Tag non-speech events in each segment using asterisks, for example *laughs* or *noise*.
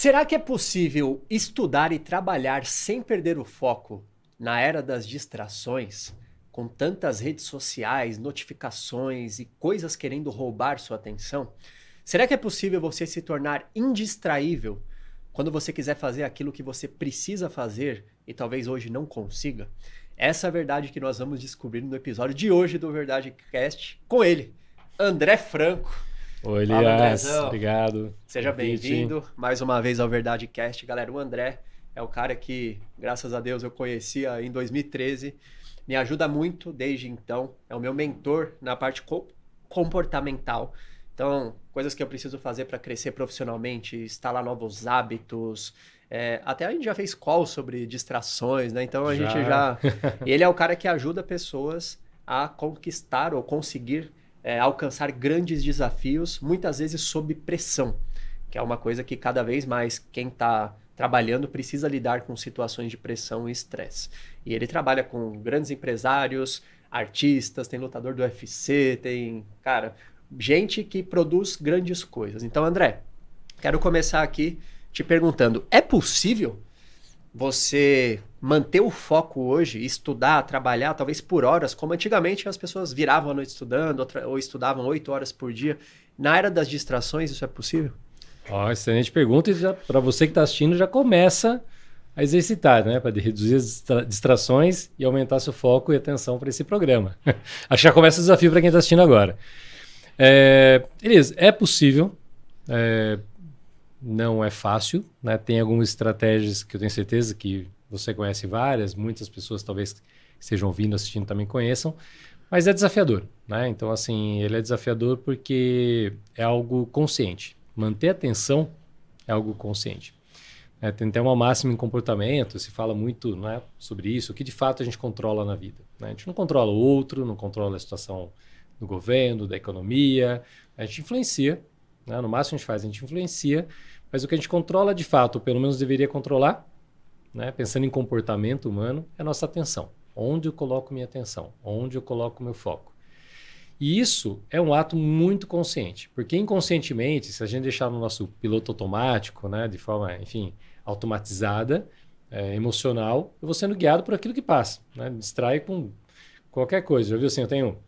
Será que é possível estudar e trabalhar sem perder o foco na era das distrações, com tantas redes sociais, notificações e coisas querendo roubar sua atenção? Será que é possível você se tornar indistraível quando você quiser fazer aquilo que você precisa fazer e talvez hoje não consiga? Essa é a verdade que nós vamos descobrir no episódio de hoje do Verdade Cast com ele, André Franco. Oi, Elias. Obrigado. Seja bem-vindo mais uma vez ao Verdade Cast. Galera, o André é o cara que, graças a Deus, eu conhecia em 2013. Me ajuda muito desde então. É o meu mentor na parte co comportamental. Então, coisas que eu preciso fazer para crescer profissionalmente, instalar novos hábitos. É, até a gente já fez call sobre distrações, né? Então a já. gente já. *laughs* Ele é o cara que ajuda pessoas a conquistar ou conseguir é, alcançar grandes desafios, muitas vezes sob pressão, que é uma coisa que cada vez mais quem está trabalhando precisa lidar com situações de pressão e estresse. E ele trabalha com grandes empresários, artistas, tem lutador do UFC, tem, cara, gente que produz grandes coisas. Então, André, quero começar aqui te perguntando: é possível você manter o foco hoje, estudar, trabalhar, talvez por horas, como antigamente as pessoas viravam a noite estudando ou estudavam oito horas por dia. Na era das distrações, isso é possível? Ó, excelente pergunta. E para você que está assistindo, já começa a exercitar, né? Para reduzir as distrações e aumentar seu foco e atenção para esse programa. *laughs* Acho que já começa o desafio para quem está assistindo agora. É, Elias, é possível. É, não é fácil, né? Tem algumas estratégias que eu tenho certeza que você conhece várias, muitas pessoas talvez que estejam ouvindo, assistindo também conheçam, mas é desafiador, né? Então, assim, ele é desafiador porque é algo consciente. Manter atenção é algo consciente. É, tem até uma máxima em comportamento, se fala muito né, sobre isso, o que de fato a gente controla na vida. Né? A gente não controla o outro, não controla a situação do governo, da economia, a gente influencia, né? no máximo a gente faz, a gente influencia, mas o que a gente controla de fato, ou pelo menos deveria controlar, né, pensando em comportamento humano, é a nossa atenção. Onde eu coloco minha atenção? Onde eu coloco meu foco? E isso é um ato muito consciente, porque inconscientemente, se a gente deixar no nosso piloto automático, né, de forma, enfim, automatizada, é, emocional, eu vou sendo guiado por aquilo que passa, né? Me distrai com qualquer coisa. Já viu assim, eu tenho,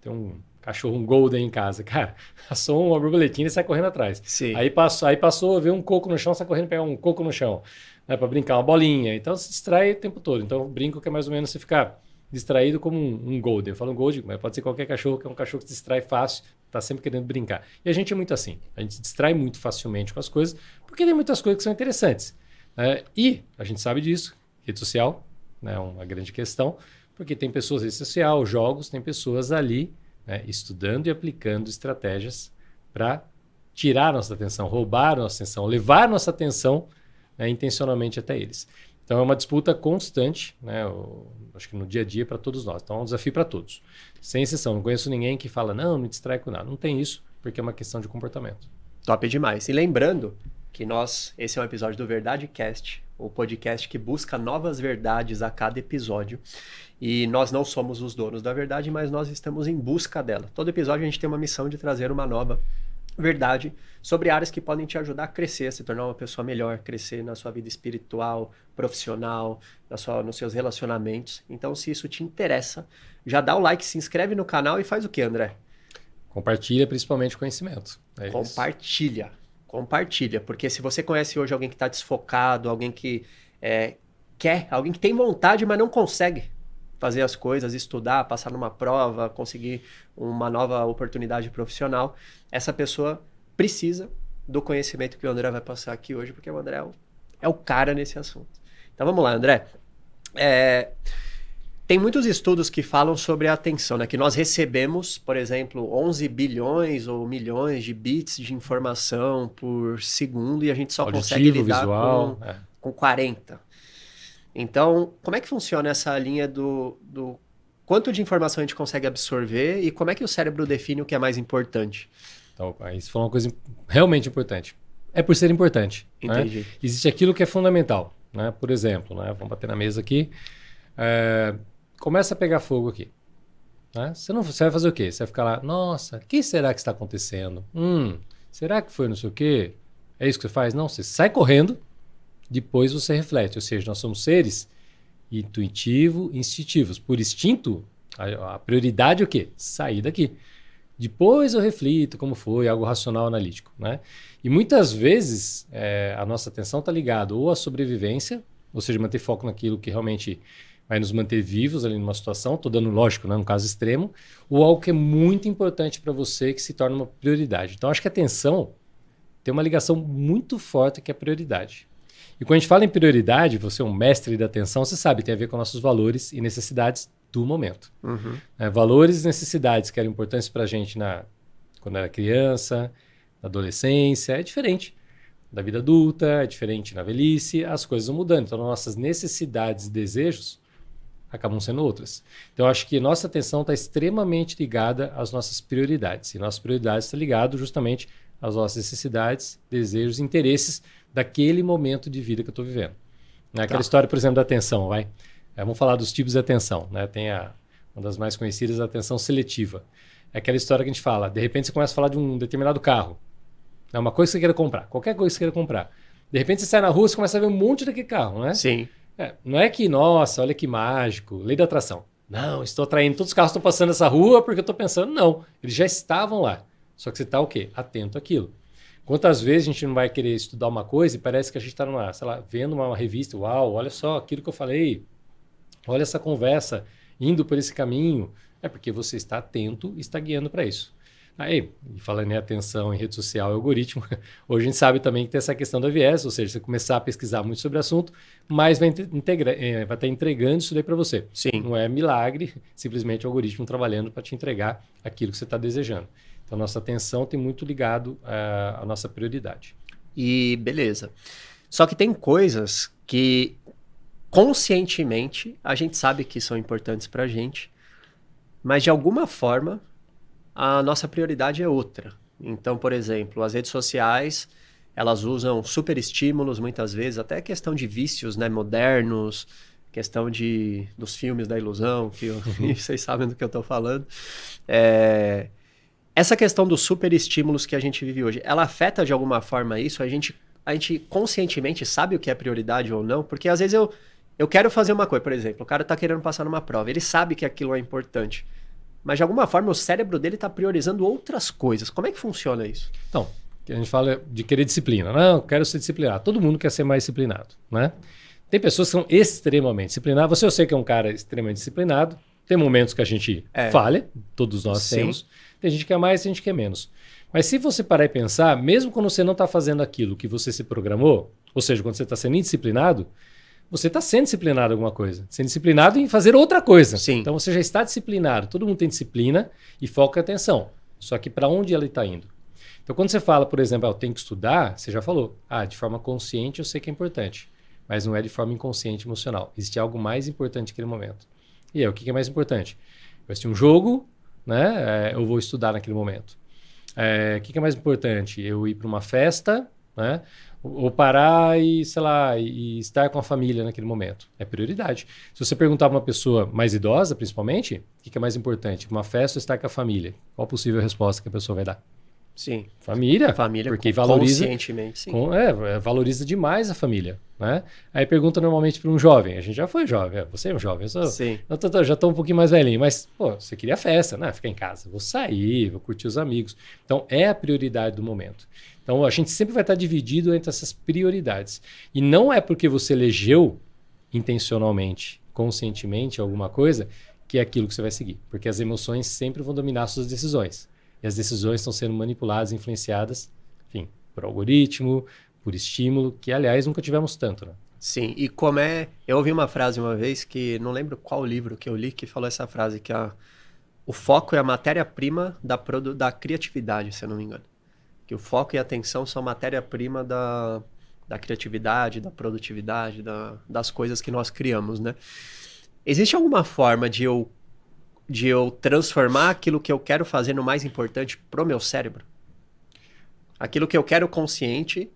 tenho um cachorro, um golden em casa. *laughs* Cara, passou uma borboletinha e sai correndo atrás. Sim. Aí passou, aí passou, ver um coco no chão, sai correndo pegar um coco no chão. Né, para brincar, uma bolinha. Então se distrai o tempo todo. Então brinco que é mais ou menos você ficar distraído como um, um golden. Eu falo um golden, mas pode ser qualquer cachorro, que é um cachorro que se distrai fácil, está sempre querendo brincar. E a gente é muito assim. A gente se distrai muito facilmente com as coisas, porque tem muitas coisas que são interessantes. Né? E a gente sabe disso. Rede social né, é uma grande questão, porque tem pessoas rede social, jogos, tem pessoas ali né, estudando e aplicando estratégias para tirar nossa atenção, roubar nossa atenção, levar nossa atenção né, intencionalmente até eles. Então é uma disputa constante, né, acho que no dia a dia para todos nós. Então é um desafio para todos, sem exceção. Não conheço ninguém que fala, não, me distrai com nada. Não tem isso, porque é uma questão de comportamento. Top demais. E lembrando que nós, esse é um episódio do Verdade Cast, o podcast que busca novas verdades a cada episódio. E nós não somos os donos da verdade, mas nós estamos em busca dela. Todo episódio a gente tem uma missão de trazer uma nova verdade sobre áreas que podem te ajudar a crescer, a se tornar uma pessoa melhor, crescer na sua vida espiritual, profissional, na sua, nos seus relacionamentos. Então, se isso te interessa, já dá o like, se inscreve no canal e faz o que, André? Compartilha principalmente conhecimento. É compartilha. Isso. Compartilha. Porque se você conhece hoje alguém que está desfocado, alguém que é, quer, alguém que tem vontade, mas não consegue fazer as coisas, estudar, passar numa prova, conseguir uma nova oportunidade profissional, essa pessoa precisa do conhecimento que o André vai passar aqui hoje, porque o André é o, é o cara nesse assunto. Então vamos lá, André. É, tem muitos estudos que falam sobre a atenção, né? Que nós recebemos, por exemplo, 11 bilhões ou milhões de bits de informação por segundo e a gente só Auditivo, consegue lidar visual, com, é. com 40. Então, como é que funciona essa linha do, do quanto de informação a gente consegue absorver e como é que o cérebro define o que é mais importante? Então, isso foi uma coisa realmente importante. É por ser importante. Né? Entendi. Né? Existe aquilo que é fundamental. Né? Por exemplo, né? vamos bater na mesa aqui. É, começa a pegar fogo aqui. Né? Você, não, você vai fazer o quê? Você vai ficar lá, nossa, o que será que está acontecendo? Hum, será que foi não sei o quê? É isso que você faz? Não, você sai correndo, depois você reflete. Ou seja, nós somos seres intuitivo, instintivos. Por instinto, a, a prioridade é o quê? Sair daqui. Depois eu reflito como foi, algo racional analítico. Né? E muitas vezes é, a nossa atenção está ligada ou à sobrevivência, ou seja, manter foco naquilo que realmente vai nos manter vivos ali numa situação, estou dando lógico, né, um caso extremo, ou algo que é muito importante para você que se torna uma prioridade. Então acho que a atenção tem uma ligação muito forte que é a prioridade. E quando a gente fala em prioridade, você é um mestre da atenção, você sabe, tem a ver com nossos valores e necessidades do momento. Uhum. É, valores e necessidades que eram importantes para a gente na, quando era criança, na adolescência, é diferente. Da vida adulta, é diferente na velhice, as coisas vão mudando. Então, nossas necessidades e desejos acabam sendo outras. Então, eu acho que nossa atenção está extremamente ligada às nossas prioridades. E nossas prioridades estão ligadas justamente às nossas necessidades, desejos, interesses daquele momento de vida que eu estou vivendo. Né? Aquela tá. história, por exemplo, da atenção, vai. É, vamos falar dos tipos de atenção. Né? Tem a, uma das mais conhecidas, a atenção seletiva. É aquela história que a gente fala, de repente você começa a falar de um determinado carro. É uma coisa que você queira comprar, qualquer coisa que você queira comprar. De repente você sai na rua e começa a ver um monte daquele carro, né? Sim. É, não é que, nossa, olha que mágico, lei da atração. Não, estou atraindo, todos os carros estão passando essa rua porque eu estou pensando, não, eles já estavam lá. Só que você está o quê? Atento àquilo. Quantas vezes a gente não vai querer estudar uma coisa e parece que a gente está numa, sei lá, vendo uma revista, uau, olha só aquilo que eu falei, olha essa conversa, indo por esse caminho. É porque você está atento e está guiando para isso. Aí, falando em atenção em rede social e algoritmo, *laughs* hoje a gente sabe também que tem essa questão da viés, ou seja, você começar a pesquisar muito sobre o assunto, mas vai, integra, é, vai estar entregando isso daí para você. Sim. Não é milagre, *laughs* simplesmente o algoritmo trabalhando para te entregar aquilo que você está desejando. Então, nossa atenção tem muito ligado à, à nossa prioridade. E beleza. Só que tem coisas que conscientemente a gente sabe que são importantes para a gente, mas de alguma forma a nossa prioridade é outra. Então, por exemplo, as redes sociais elas usam super estímulos muitas vezes, até questão de vícios né, modernos, questão de, dos filmes da ilusão, que eu, *laughs* vocês sabem do que eu estou falando. É, essa questão dos super estímulos que a gente vive hoje, ela afeta de alguma forma isso? A gente, a gente conscientemente sabe o que é prioridade ou não? Porque às vezes eu, eu quero fazer uma coisa, por exemplo, o cara está querendo passar numa prova, ele sabe que aquilo é importante, mas de alguma forma o cérebro dele está priorizando outras coisas. Como é que funciona isso? Então, a gente fala de querer disciplina. Não, quero ser disciplinado. Todo mundo quer ser mais disciplinado, né? Tem pessoas que são extremamente disciplinadas. Você eu sei que é um cara extremamente disciplinado. Tem momentos que a gente é. falha, todos nós Sim. temos. Tem gente que quer mais, tem gente que quer menos. Mas se você parar e pensar, mesmo quando você não está fazendo aquilo que você se programou, ou seja, quando você está sendo indisciplinado, você está sendo disciplinado em alguma coisa. Sendo disciplinado em fazer outra coisa. Sim. Então você já está disciplinado. Todo mundo tem disciplina e foca a atenção. Só que para onde ela está indo? Então quando você fala, por exemplo, ah, eu tenho que estudar, você já falou. Ah, de forma consciente eu sei que é importante. Mas não é de forma inconsciente emocional. Existe algo mais importante naquele momento. E é o que é mais importante? Eu assisti um jogo, né? É, eu vou estudar naquele momento. É, o que, que, é mais importante? Eu ir para uma festa, né? Ou parar e, sei lá, e estar com a família naquele momento. É prioridade. Se você perguntar para uma pessoa mais idosa, principalmente, o que, que é mais importante? Uma festa ou estar com a família? Qual a possível resposta que a pessoa vai dar? Sim. Família. Família, porque valoriza, conscientemente, sim. Com, é, valoriza demais a família. Né? Aí pergunta normalmente para um jovem. A gente já foi jovem. É, você é um jovem. Eu, sou, sim. eu tô, já estou um pouquinho mais velhinho. Mas, pô, você queria festa, né? Ficar em casa. Vou sair, vou curtir os amigos. Então, é a prioridade do momento. Então, a gente sempre vai estar dividido entre essas prioridades. E não é porque você elegeu intencionalmente, conscientemente alguma coisa, que é aquilo que você vai seguir. Porque as emoções sempre vão dominar suas decisões. E as decisões estão sendo manipuladas, influenciadas, enfim, por algoritmo, por estímulo, que aliás nunca tivemos tanto, né? Sim, e como é. Eu ouvi uma frase uma vez que não lembro qual livro que eu li que falou essa frase, que a, o foco é a matéria-prima da, da criatividade, se eu não me engano. Que o foco e a atenção são matéria-prima da, da criatividade, da produtividade, da, das coisas que nós criamos, né? Existe alguma forma de eu de eu transformar aquilo que eu quero fazer no mais importante pro meu cérebro. Aquilo que eu quero consciente.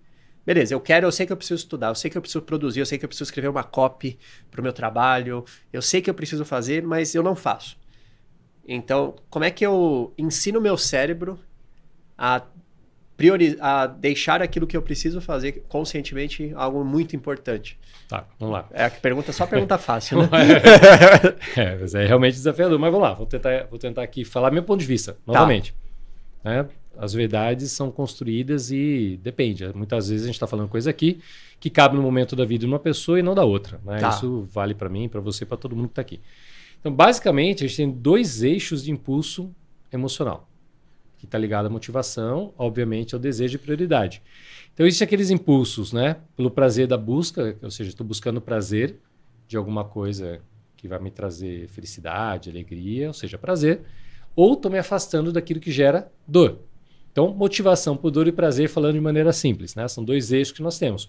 Beleza, eu quero, eu sei que eu preciso estudar, eu sei que eu preciso produzir, eu sei que eu preciso escrever uma copy pro meu trabalho, eu sei que eu preciso fazer, mas eu não faço. Então, como é que eu ensino o meu cérebro a priori a deixar aquilo que eu preciso fazer conscientemente algo muito importante. Tá, vamos lá. É a pergunta, só pergunta *laughs* fácil, né? é, mas é realmente desafiador. Mas vamos lá, vou tentar, vou tentar aqui falar meu ponto de vista, novamente. Tá. Né? As verdades são construídas e depende. Muitas vezes a gente está falando coisa aqui que cabe no momento da vida de uma pessoa e não da outra. Né? Tá. Isso vale para mim, para você, para todo mundo que está aqui. Então, basicamente, a gente tem dois eixos de impulso emocional, que está ligado à motivação, obviamente, ao desejo de prioridade. Então, existem aqueles impulsos, né? Pelo prazer da busca, ou seja, estou buscando prazer de alguma coisa que vai me trazer felicidade, alegria, ou seja, prazer, ou estou me afastando daquilo que gera dor. Então, motivação por dor e prazer, falando de maneira simples, né? São dois eixos que nós temos.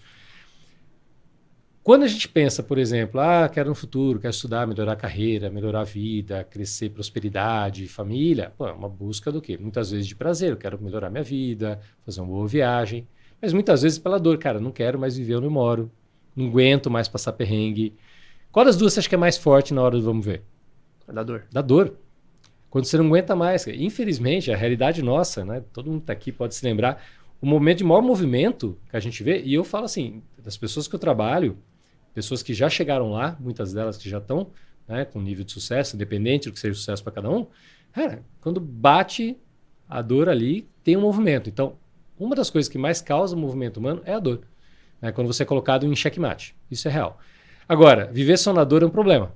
Quando a gente pensa, por exemplo, ah, quero no futuro, quero estudar, melhorar a carreira, melhorar a vida, crescer prosperidade, família, pô, é uma busca do quê? Muitas vezes de prazer, eu quero melhorar minha vida, fazer uma boa viagem, mas muitas vezes pela dor, cara, não quero mais viver onde eu moro, não aguento mais passar perrengue. Qual das duas você acha que é mais forte na hora do vamos ver? Da dor. Da dor. Quando você não aguenta mais. Infelizmente, a realidade nossa, né? Todo mundo está aqui pode se lembrar. O momento de maior movimento que a gente vê, e eu falo assim, das pessoas que eu trabalho, pessoas que já chegaram lá, muitas delas que já estão né, com nível de sucesso, independente do que seja sucesso para cada um, cara, quando bate a dor ali, tem um movimento. Então, uma das coisas que mais causa o movimento humano é a dor. Né, quando você é colocado em checkmate. Isso é real. Agora, viver só na dor é um problema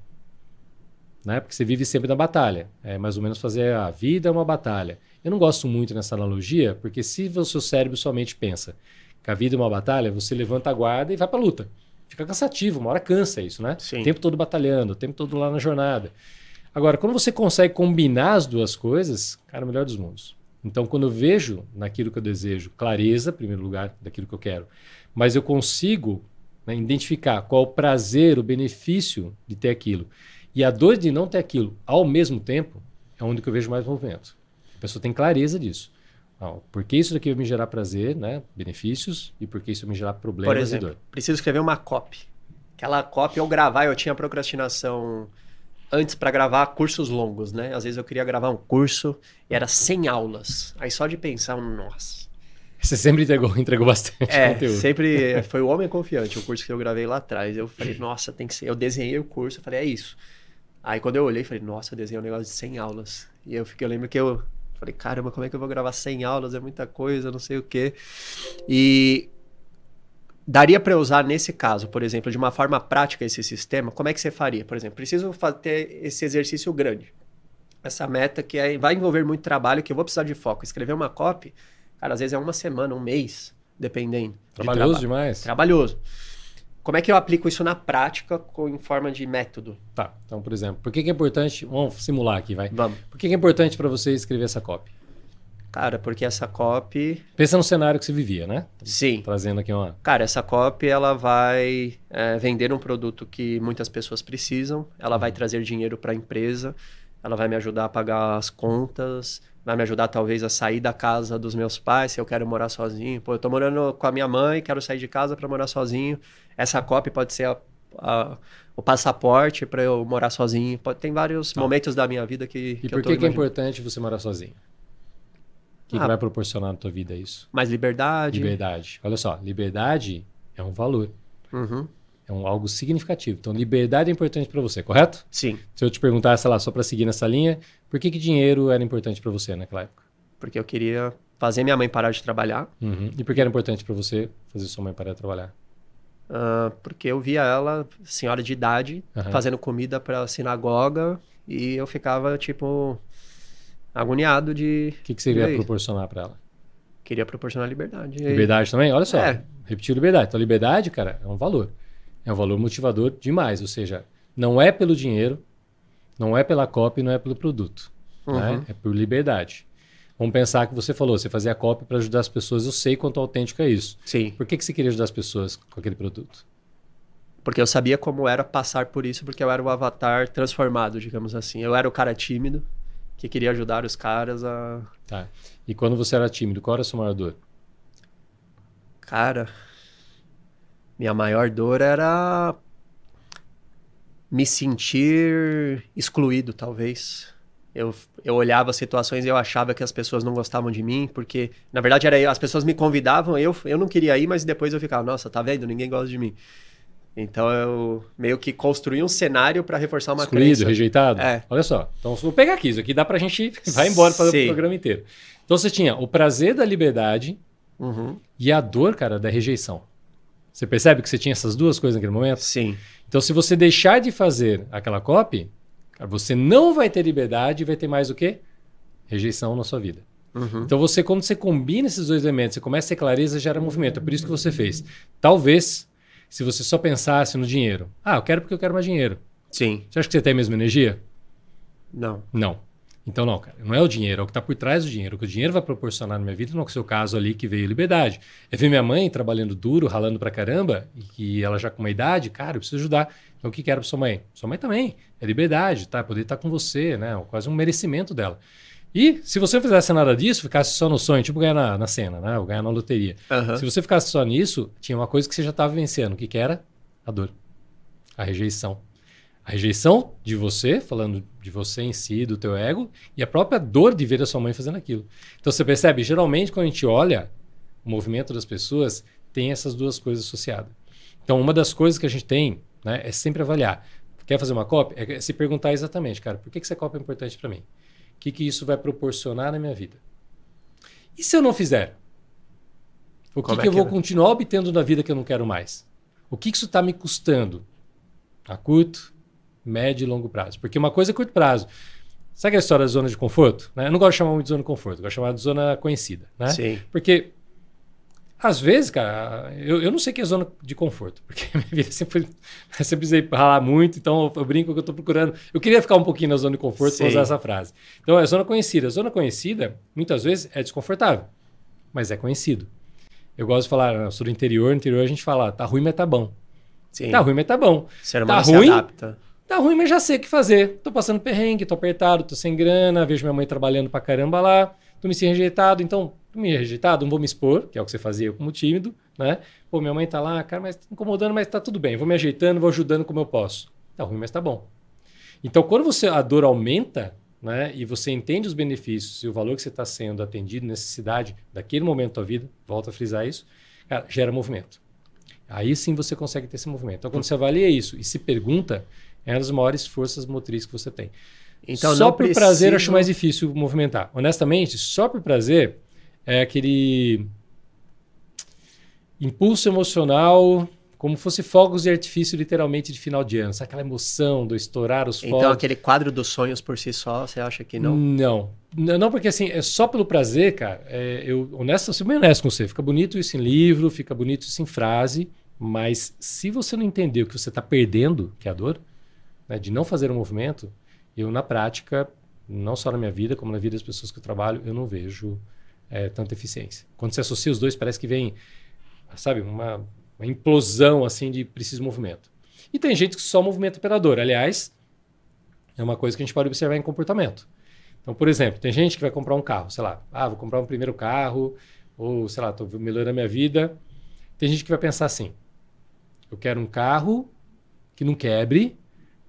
né? Porque você vive sempre na batalha. É mais ou menos fazer a vida é uma batalha. Eu não gosto muito nessa analogia, porque se o seu cérebro somente pensa que a vida é uma batalha, você levanta a guarda e vai para a luta. Fica cansativo, uma hora cansa isso, né? Sim. O tempo todo batalhando, o tempo todo lá na jornada. Agora, quando você consegue combinar as duas coisas, cara, é o melhor dos mundos. Então, quando eu vejo naquilo que eu desejo clareza, em primeiro lugar, daquilo que eu quero, mas eu consigo né, identificar qual o prazer, o benefício de ter aquilo e a dor de não ter aquilo ao mesmo tempo é onde que eu vejo mais movimento. A pessoa tem clareza disso. Não, porque isso daqui vai me gerar prazer, né? benefícios, e porque isso vai me gerar problemas Por exemplo, e dor. preciso escrever uma copy. Aquela copy eu gravar, eu tinha procrastinação antes para gravar cursos longos, né? Às vezes eu queria gravar um curso e era 100 aulas. Aí só de pensar, nossa. Você sempre entregou, entregou bastante é, conteúdo. sempre *laughs* foi o Homem Confiante, o curso que eu gravei lá atrás. Eu falei, nossa, tem que ser. Eu desenhei o curso, eu falei, é isso. Aí quando eu olhei, falei, nossa, eu desenhei um negócio de 100 aulas. E eu, fiquei, eu lembro que eu falei, caramba, como é que eu vou gravar 100 aulas? É muita coisa, não sei o quê. E daria para usar nesse caso, por exemplo, de uma forma prática esse sistema, como é que você faria? Por exemplo, preciso ter esse exercício grande. Essa meta que é, vai envolver muito trabalho, que eu vou precisar de foco. Escrever uma copy, cara, às vezes é uma semana, um mês, dependendo. Trabalhoso de demais. Trabalhoso. Como é que eu aplico isso na prática com, em forma de método? Tá. Então, por exemplo, por que, que é importante. Vamos simular aqui, vai. Vamos. Por que, que é importante para você escrever essa copy? Cara, porque essa copy. Pensa no cenário que você vivia, né? Sim. Trazendo aqui uma. Cara, essa copy ela vai é, vender um produto que muitas pessoas precisam, ela vai trazer dinheiro para a empresa, ela vai me ajudar a pagar as contas, vai me ajudar talvez a sair da casa dos meus pais, se eu quero morar sozinho. Pô, eu tô morando com a minha mãe, quero sair de casa para morar sozinho. Essa copy pode ser a, a, o passaporte para eu morar sozinho. Pode, tem vários tá. momentos da minha vida que. E que por que, que é importante você morar sozinho? O que, ah, que vai proporcionar na tua vida isso? Mais liberdade. Liberdade. Olha só, liberdade é um valor. Uhum. É um, algo significativo. Então, liberdade é importante para você, correto? Sim. Se eu te perguntar, sei lá, só para seguir nessa linha, por que, que dinheiro era importante para você naquela época? Porque eu queria fazer minha mãe parar de trabalhar. Uhum. E por que era importante para você fazer sua mãe parar de trabalhar? Uh, porque eu via ela, senhora de idade, uhum. fazendo comida para a sinagoga e eu ficava, tipo, agoniado de. O que, que você iria proporcionar para ela? Queria proporcionar liberdade. Liberdade também? Olha só. É. Repetiu liberdade. Então, liberdade, cara, é um valor é um valor motivador demais. Ou seja, não é pelo dinheiro, não é pela copy, não é pelo produto. Uhum. Né? É por liberdade. Vamos pensar que você falou, você fazia a copy para ajudar as pessoas. Eu sei quanto autêntico é isso. Sim. Por que, que você queria ajudar as pessoas com aquele produto? Porque eu sabia como era passar por isso, porque eu era o avatar transformado, digamos assim. Eu era o cara tímido que queria ajudar os caras a. Tá. E quando você era tímido, qual era a sua maior dor? Cara, minha maior dor era me sentir excluído, talvez. Eu, eu olhava as situações e eu achava que as pessoas não gostavam de mim, porque, na verdade, era as pessoas me convidavam, eu, eu não queria ir, mas depois eu ficava, nossa, tá vendo? Ninguém gosta de mim. Então eu meio que construí um cenário para reforçar uma Excluído, crença. rejeitado? É. Olha só. Então, vou pegar aqui. Isso aqui dá pra gente *laughs* vai embora fazer Sim. o programa inteiro. Então, você tinha o prazer da liberdade Uhum. e a dor, cara, da rejeição. Você percebe que você tinha essas duas coisas naquele momento? Sim. Então, se você deixar de fazer aquela copy, você não vai ter liberdade e vai ter mais o quê? Rejeição na sua vida. Uhum. Então, você, quando você combina esses dois elementos, você começa a ter clareza, gera movimento. É por isso que você fez. Talvez, se você só pensasse no dinheiro. Ah, eu quero porque eu quero mais dinheiro. Sim. Você acha que você tem a mesma energia? Não. Não. Então, não, cara. Não é o dinheiro, é o que está por trás do dinheiro. O que o dinheiro vai proporcionar na minha vida não é o seu caso ali que veio liberdade. É ver minha mãe trabalhando duro, ralando pra caramba, e que ela já com uma idade, cara, eu preciso ajudar. Então, o que que era pra sua mãe? Sua mãe também. É liberdade, tá? Poder estar com você, né? Quase um merecimento dela. E se você não fizesse nada disso, ficasse só no sonho, tipo ganhar na, na cena, né? Ou ganhar na loteria. Aham. Se você ficasse só nisso, tinha uma coisa que você já estava vencendo. O que, que era? A dor. A rejeição. A rejeição de você, falando de você em si, do teu ego, e a própria dor de ver a sua mãe fazendo aquilo. Então você percebe, geralmente quando a gente olha o movimento das pessoas, tem essas duas coisas associadas. Então uma das coisas que a gente tem né, é sempre avaliar. Quer fazer uma cópia? É se perguntar exatamente, cara, por que, que essa cópia é importante para mim? O que, que isso vai proporcionar na minha vida? E se eu não fizer? O que, é que eu vou continuar obtendo da vida que eu não quero mais? O que, que isso está me custando? A curto, médio e longo prazo. Porque uma coisa é curto prazo. Sabe aquela história da zona de conforto? né? Eu não gosto de chamar muito de zona de conforto, eu gosto de chamar de zona conhecida. Né? Sim. Porque, às vezes, cara, eu, eu não sei o que é zona de conforto, porque a *laughs* minha vida sempre foi. Eu sempre precisei ralar muito, então eu brinco que eu estou procurando. Eu queria ficar um pouquinho na zona de conforto para usar essa frase. Então, é zona conhecida. Zona conhecida, muitas vezes, é desconfortável, mas é conhecido. Eu gosto de falar, eu sou do interior, no interior a gente fala, tá ruim, mas tá bom. Sim. Tá ruim, mas tá bom. O ser humano Tá ruim? adapta. Tá ruim, mas já sei o que fazer. Tô passando perrengue, tô apertado, tô sem grana, vejo minha mãe trabalhando pra caramba lá, tô me sentindo rejeitado, então, tô me rejeitado, não vou me expor, que é o que você fazia como tímido, né? Pô, minha mãe tá lá, cara, mas tá incomodando, mas tá tudo bem, vou me ajeitando, vou ajudando como eu posso. Tá ruim, mas tá bom. Então, quando você a dor aumenta, né, e você entende os benefícios e o valor que você está sendo atendido, necessidade daquele momento da vida, volta a frisar isso, cara, gera movimento. Aí sim você consegue ter esse movimento. Então, quando você avalia isso e se pergunta, é uma das maiores forças motrizes que você tem. Então, só por prazer eu acho preciso- mais difícil movimentar. Honestamente, só por prazer é aquele impulso emocional, como fosse fogos de artifício, literalmente, de final de ano. Sabe aquela emoção do estourar os fogos? Então, aquele quadro dos sonhos por si só, você acha que não? Não. Não, porque assim, é só pelo prazer, cara. é, eu, honesto, eu sou bem honesto com você. Fica bonito isso em livro, fica bonito isso em frase, mas se você não entender o que você está perdendo, que é a dor, né, de não fazer um movimento, eu, na prática, não só na minha vida, como na vida das pessoas que eu trabalho, eu não vejo é, tanta eficiência. Quando você associa os dois, parece que vem, sabe, uma, uma implosão assim de preciso movimento. E tem gente que só movimenta pela dor. Aliás, é uma coisa que a gente pode observar em comportamento. Então, por exemplo, tem gente que vai comprar um carro, sei lá, ah, vou comprar um primeiro carro, ou sei lá, estou melhorando a minha vida. Tem gente que vai pensar assim: eu quero um carro que não quebre,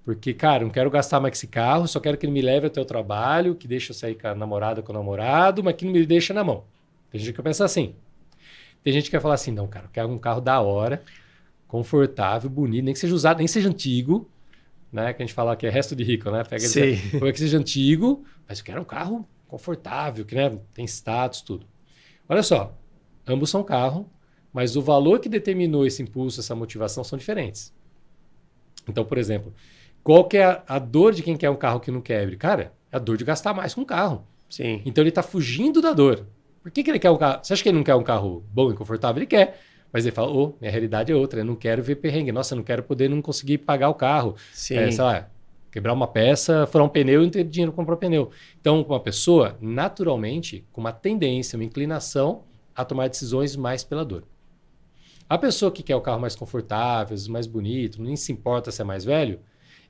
porque, cara, não quero gastar mais esse carro, só quero que ele me leve até o trabalho, que deixe eu sair com a namorada, com o namorado, mas que não me deixa na mão. Tem gente que vai pensar assim. Tem gente que vai falar assim: não, cara, eu quero um carro da hora, confortável, bonito, nem que seja usado, nem que seja antigo, né? Que a gente fala que é resto de rico, né? Pega Sim. *laughs* como é que seja antigo, mas eu quero um carro confortável, que né, tem status, tudo. Olha só, ambos são carro, mas o valor que determinou esse impulso, essa motivação são diferentes. Então, por exemplo, qual que é a, a dor de quem quer um carro que não quebre? Cara, é a dor de gastar mais com o carro. Sim. Então ele está fugindo da dor. Por que, que ele quer um carro? Você acha que ele não quer um carro bom e confortável? Ele quer. Mas ele fala, ô, minha realidade é outra, eu não quero ver perrengue. Nossa, eu não quero poder não conseguir pagar o carro. Sim. É, sei lá, quebrar uma peça, furar um pneu e não ter dinheiro para comprar um pneu. Então, uma pessoa, naturalmente, com uma tendência, uma inclinação a tomar decisões mais pela dor. A pessoa que quer o carro mais confortável, mais bonito, nem se importa se é mais velho,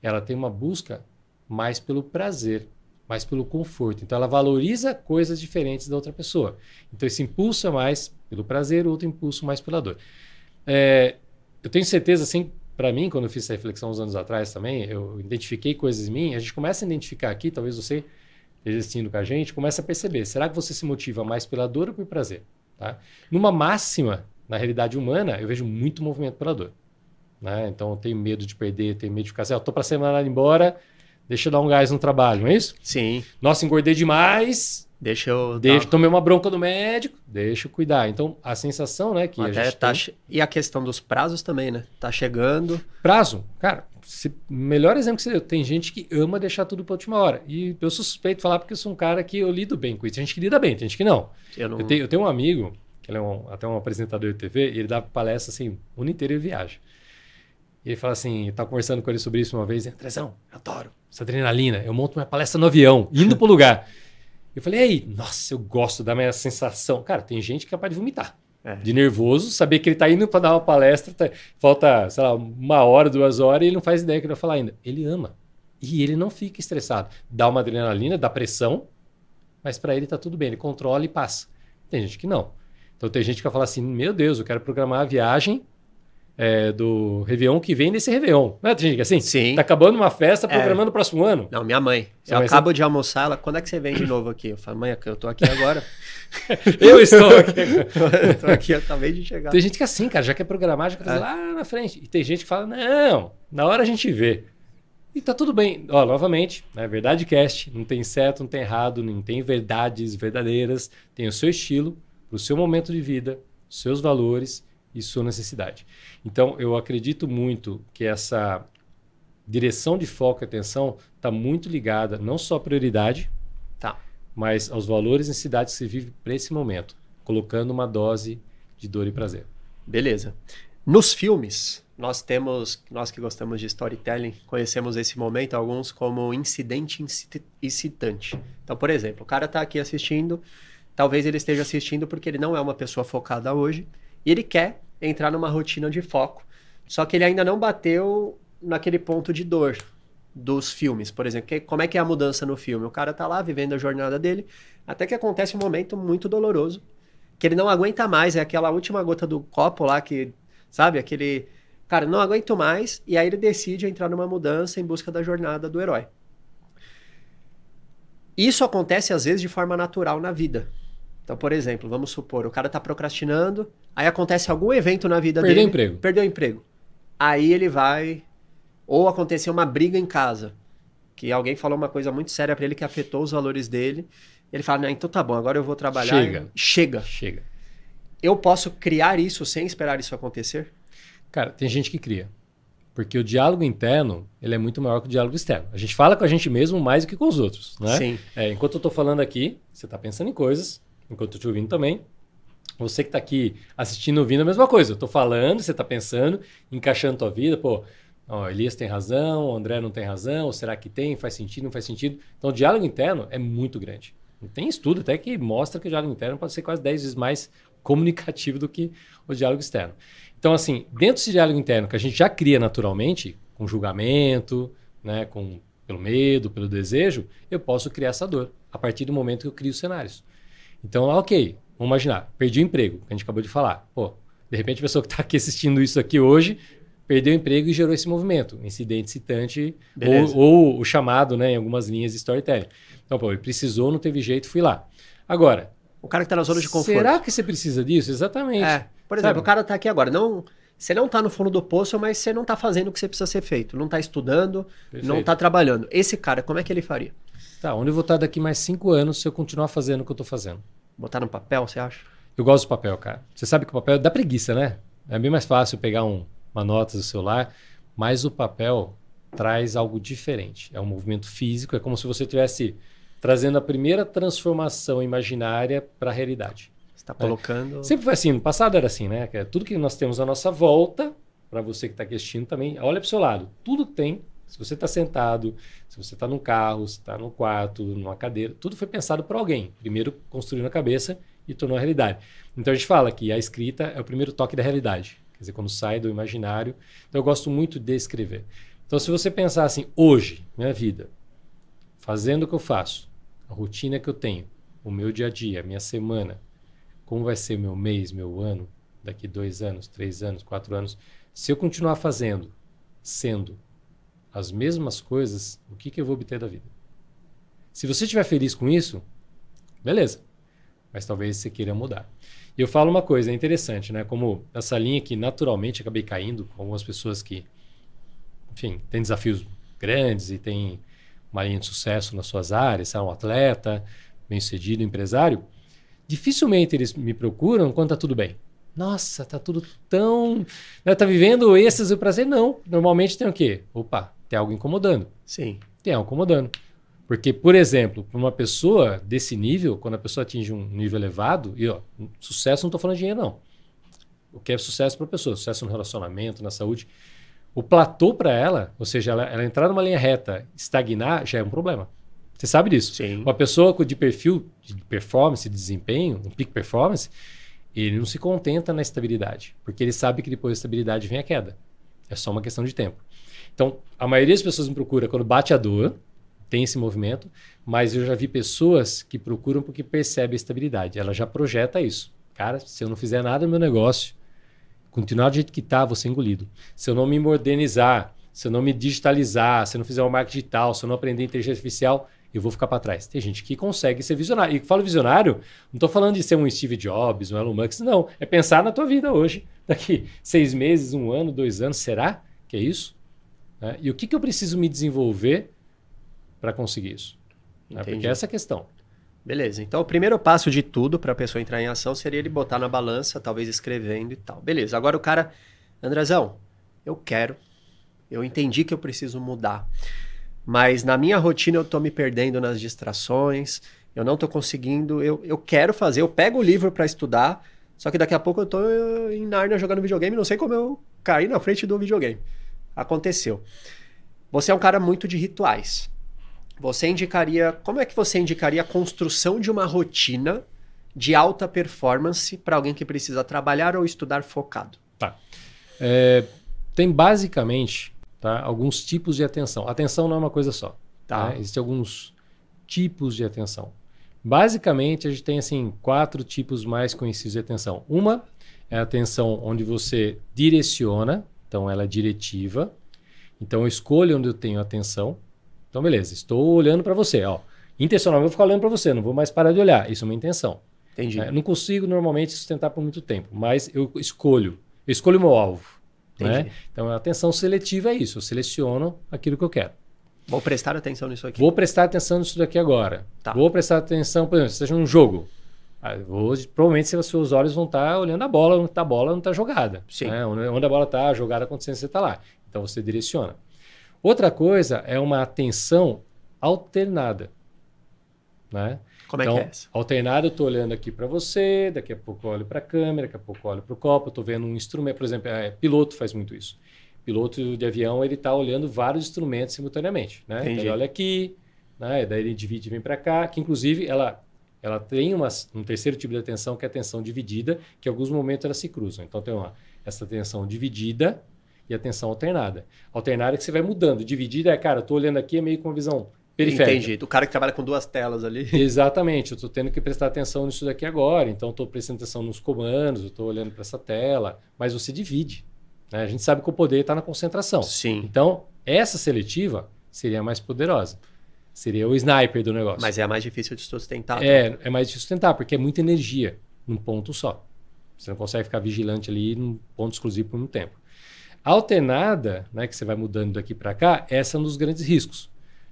ela tem uma busca mais pelo prazer, mais pelo conforto. Então, ela valoriza coisas diferentes da outra pessoa. Então, esse impulso é mais pelo prazer, outro impulso mais pela dor. É, eu tenho certeza, assim, para mim, quando eu fiz essa reflexão uns anos atrás também, eu identifiquei coisas em mim. A gente começa a identificar aqui, talvez você esteja assistindo com a gente, começa a perceber, será que você se motiva mais pela dor ou por prazer? Tá? Numa máxima, na realidade humana, eu vejo muito movimento pela dor. Né? Então, eu tenho medo de perder, tenho medo de ficar assim, eu tô para ser mandado embora, deixa eu dar um gás no trabalho, não é isso? Sim. Nossa, engordei demais, Deixa eu. deixa, dar- tomei uma bronca do médico, deixa eu cuidar. Então, a sensação, né, que a Até gente tá tem- E a questão dos prazos também, né? Tá chegando. Prazo, cara, se- melhor exemplo que você deu, tem gente que ama deixar tudo pra última hora. E eu sou suspeito de falar porque eu sou um cara que eu lido bem com isso. Tem gente que lida bem, tem gente que não. Eu não. Eu tenho, eu tenho um amigo, que ele é um- até um apresentador de TV, e ele dá palestra assim, o ano inteiro ele viaja. E ele fala assim, eu tava conversando com ele sobre isso uma vez, Andrezão, eu adoro essa adrenalina, eu monto minha palestra no avião, indo pro lugar. *laughs* Eu falei, ei, nossa, eu gosto da minha sensação. Cara, tem gente que é capaz de vomitar. É. De nervoso, saber que ele tá indo para dar uma palestra, tá- falta, sei lá, uma hora, duas horas, e ele não faz ideia do que ele vai falar ainda. Ele ama. E ele não fica estressado. Dá uma adrenalina, dá pressão, mas para ele tá tudo bem, ele controla e passa. Tem gente que não. Então tem gente que vai falar assim: meu Deus, eu quero programar a viagem é, do Réveillon que vem desse Réveillon. Não é tem gente que é assim? Sim. Tá acabando uma festa, É. programando o próximo ano. Não, minha mãe. Você eu acabo de almoçar, ela, quando é que você vem de novo aqui? Eu falo, mãe, eu tô aqui agora. *laughs* Eu estou aqui. *laughs* eu tô aqui, eu acabei de chegar. Tem gente que é assim, cara, já quer programar, já quer fazer É. lá na frente. E tem gente que fala, não, na hora a gente vê. E tá tudo bem. Ó, novamente, né, Verdade Cast, não tem certo, não tem errado, não tem verdades verdadeiras. Tem o seu estilo, pro seu momento de vida, seus valores e sua necessidade. Então, eu acredito muito que essa direção de foco e atenção está muito ligada não só à prioridade, Tá. mas aos valores e necessidades que você vive para esse momento, colocando uma dose de dor e prazer. Beleza. Nos filmes, nós temos, nós que gostamos de storytelling, conhecemos esse momento, alguns como incidente excitante. Então, por exemplo, o cara tá aqui assistindo, talvez ele esteja assistindo porque ele não é uma pessoa focada hoje, e ele quer entrar numa rotina de foco, só que ele ainda não bateu naquele ponto de dor dos filmes, por exemplo. Que- como é que é a mudança no filme? O cara tá lá vivendo a jornada dele, até que acontece um momento muito doloroso, que ele não aguenta mais, é aquela última gota do copo lá que, sabe, aquele, cara, não aguento mais, e aí ele decide entrar numa mudança em busca da jornada do herói. Isso acontece às vezes de forma natural na vida. Então, por exemplo, vamos supor, o cara tá procrastinando, aí acontece algum evento na vida Perdeu dele, o emprego. perdeu o emprego. Aí ele vai ou aconteceu uma briga em casa, que alguém falou uma coisa muito séria pra ele que afetou os valores dele. Ele fala: "Não, então tá bom, agora eu vou trabalhar". Chega. Chega. Chega. Eu posso criar isso sem esperar isso acontecer? Cara, tem gente que cria. Porque o diálogo interno, ele é muito maior que o diálogo externo. A gente fala com a gente mesmo mais do que com os outros, né? Sim. É, enquanto eu tô falando aqui, você tá pensando em coisas, enquanto eu te ouvindo também. Você que tá aqui assistindo, ouvindo a mesma coisa. Eu tô falando, você tá pensando, encaixando tua vida, pô, ó, Elias tem razão, o André não tem razão, ou será que tem? Faz sentido, não faz sentido? Então, o diálogo interno é muito grande. Tem estudo até que mostra que o diálogo interno pode ser quase 10 vezes mais *laughs* comunicativo do que o diálogo externo. Então, assim, dentro desse diálogo interno que a gente já cria naturalmente, com julgamento, né, com, pelo medo, pelo desejo, eu posso criar essa dor a partir do momento que eu crio os cenários. Então, ok, vamos imaginar, perdi o emprego, que a gente acabou de falar. Pô, de repente a pessoa que está aqui assistindo isso aqui hoje perdeu o emprego e gerou esse movimento, incidente Beleza. ou, ou o chamado, né, em algumas linhas de storytelling. Então, pô, ele precisou, não teve jeito, fui lá. Agora, O cara que tá na zona de conforto. será que você precisa disso? Exatamente. É. Por exemplo, Sabe? o cara tá aqui agora, não, você não tá no fundo do poço, mas você não tá fazendo o que você precisa ser feito, não tá estudando, não Perfeito. tá trabalhando. Esse cara, como é que ele faria? Tá, onde eu vou estar daqui mais cinco anos se eu continuar fazendo o que eu estou fazendo? Botar no papel, você acha? Eu gosto do papel, cara. Você sabe que o papel dá preguiça, né? É bem mais fácil pegar um- uma nota do celular, mas o papel traz algo diferente. É um movimento físico, é como se você estivesse trazendo a primeira transformação imaginária para a realidade. Você tá colocando. Sempre foi assim, no passado era assim, né? É tudo que nós temos à nossa volta, para você que está aqui assistindo também, olha para o seu lado. Tudo tem. Se você está sentado, se você está num carro, se está num quarto, numa cadeira, tudo foi pensado por alguém. Primeiro construiu na cabeça e tornou a realidade. Então a gente fala que a escrita é o primeiro toque da realidade. Quer dizer, quando sai do imaginário. Então eu gosto muito de escrever. Então se você pensar assim, hoje, minha vida, fazendo o que eu faço, a rotina que eu tenho, o meu dia a dia, a minha semana, como vai ser meu mês, meu ano, daqui dois anos, três anos, quatro anos. Se eu continuar fazendo, sendo as mesmas coisas, o que, que eu vou obter da vida? Se você estiver feliz com isso, beleza. Mas talvez você queira mudar. E eu falo uma coisa, é interessante, né? Como essa linha que naturalmente acabei caindo com algumas pessoas que, enfim, têm desafios grandes e têm uma linha de sucesso nas suas áreas, é um atleta, bem-sucedido, empresário, dificilmente eles me procuram quando está tudo bem. Nossa, tá tudo tão. Né, tá vivendo êxtase e prazer? Não. Normalmente tem o quê? Opa, tem algo incomodando. Sim. Tem algo incomodando. Porque, por exemplo, para uma pessoa desse nível, quando a pessoa atinge um nível elevado, e ó, sucesso não estou falando de dinheiro, não. O que é sucesso para a pessoa? Sucesso no relacionamento, na saúde. O platô para ela, ou seja, ela, ela, entrar numa linha reta, estagnar, já é um problema. Você sabe disso. Sim. Uma pessoa de perfil de performance, de desempenho, um peak performance, ele não se contenta na estabilidade, porque ele sabe que depois da estabilidade vem a queda. É só uma questão de tempo. Então, a maioria das pessoas me procura quando bate a dor, tem esse movimento, mas eu já vi pessoas que procuram porque percebem a estabilidade. Ela já projeta isso. Cara, se eu não fizer nada no meu negócio, continuar do jeito que está, vou ser engolido. Se eu não me modernizar, se eu não me digitalizar, se eu não fizer uma marca digital, se eu não aprender inteligência artificial, eu vou ficar para trás. Tem gente que consegue ser visionário. E falo visionário, não estou falando de ser um Steve Jobs, um Elon Musk, não. É pensar na tua vida hoje. Daqui seis meses, um ano, dois anos, será que é isso? Né? E o que, que eu preciso me desenvolver para conseguir isso. Né? Porque essa é a questão. Beleza. Então, o primeiro passo de tudo para a pessoa entrar em ação seria ele botar na balança, talvez escrevendo e tal. Beleza. Agora o cara, Andrezão, eu quero, eu entendi que eu preciso mudar, mas na minha rotina eu estou me perdendo nas distrações, eu não estou conseguindo, eu, eu quero fazer, eu pego o livro para estudar, só que daqui a pouco eu estou em Narnia jogando videogame, não sei como eu caí na frente do videogame. Aconteceu. Você é um cara muito de rituais. Você indicaria. Como é que você indicaria a construção de uma rotina de alta performance para alguém que precisa trabalhar ou estudar focado? Tá. É, tem basicamente tá, alguns tipos de atenção. Atenção não é uma coisa só. Tá. Né? Existem alguns tipos de atenção. Basicamente, a gente tem assim quatro tipos mais conhecidos de atenção. Uma é a atenção onde você direciona, então ela é diretiva. Então eu escolho onde eu tenho atenção. Então, beleza, estou olhando para você. Ó. Intencionalmente eu vou ficar olhando para você, não vou mais parar de olhar. Isso é uma intenção. Entendi. É, não consigo normalmente sustentar por muito tempo, mas eu escolho. Eu escolho o meu alvo. Né? Então, a atenção seletiva é isso. Eu seleciono aquilo que eu quero. Vou prestar atenção nisso aqui. Vou prestar atenção nisso daqui agora. Tá. Vou prestar atenção, por exemplo, seja um jogo. Ah, vou, provavelmente os seus olhos vão estar olhando a bola, onde está a bola, não está jogada. Sim. Né? Onde, a bola está, a jogada acontecendo, você está lá. Então você direciona. Outra coisa é uma atenção alternada. Né? Como então, é que é essa? Alternada, eu estou olhando aqui para você, daqui a pouco eu olho para a câmera, daqui a pouco eu olho para o copo, estou vendo um instrumento, por exemplo, é, piloto faz muito isso. Piloto de avião, ele está olhando vários instrumentos simultaneamente. Né? Então, ele olha aqui, né? daí ele divide e vem para cá, que inclusive ela, ela tem uma, um terceiro tipo de atenção, que é a atenção dividida, que em alguns momentos elas se cruzam. Então tem uma, essa atenção dividida, e atenção alternada. Alternada é que você vai mudando. Dividida é, cara, eu tô olhando aqui é meio com visão periférica. Entendi. O cara que trabalha com duas telas ali. *laughs* Exatamente. Eu estou tendo que prestar atenção nisso daqui agora. Então, estou prestando atenção nos comandos, eu estou olhando para essa tela. Mas você divide. Né? A gente sabe que o poder está na concentração. Sim. Então, essa seletiva seria a mais poderosa. Seria o sniper do negócio. Mas é a mais difícil de sustentar. É, é mais difícil de sustentar, porque é muita energia num ponto só. Você não consegue ficar vigilante ali num ponto exclusivo por muito tempo. Alternada, né, que você vai mudando daqui para cá, essa é um dos grandes riscos,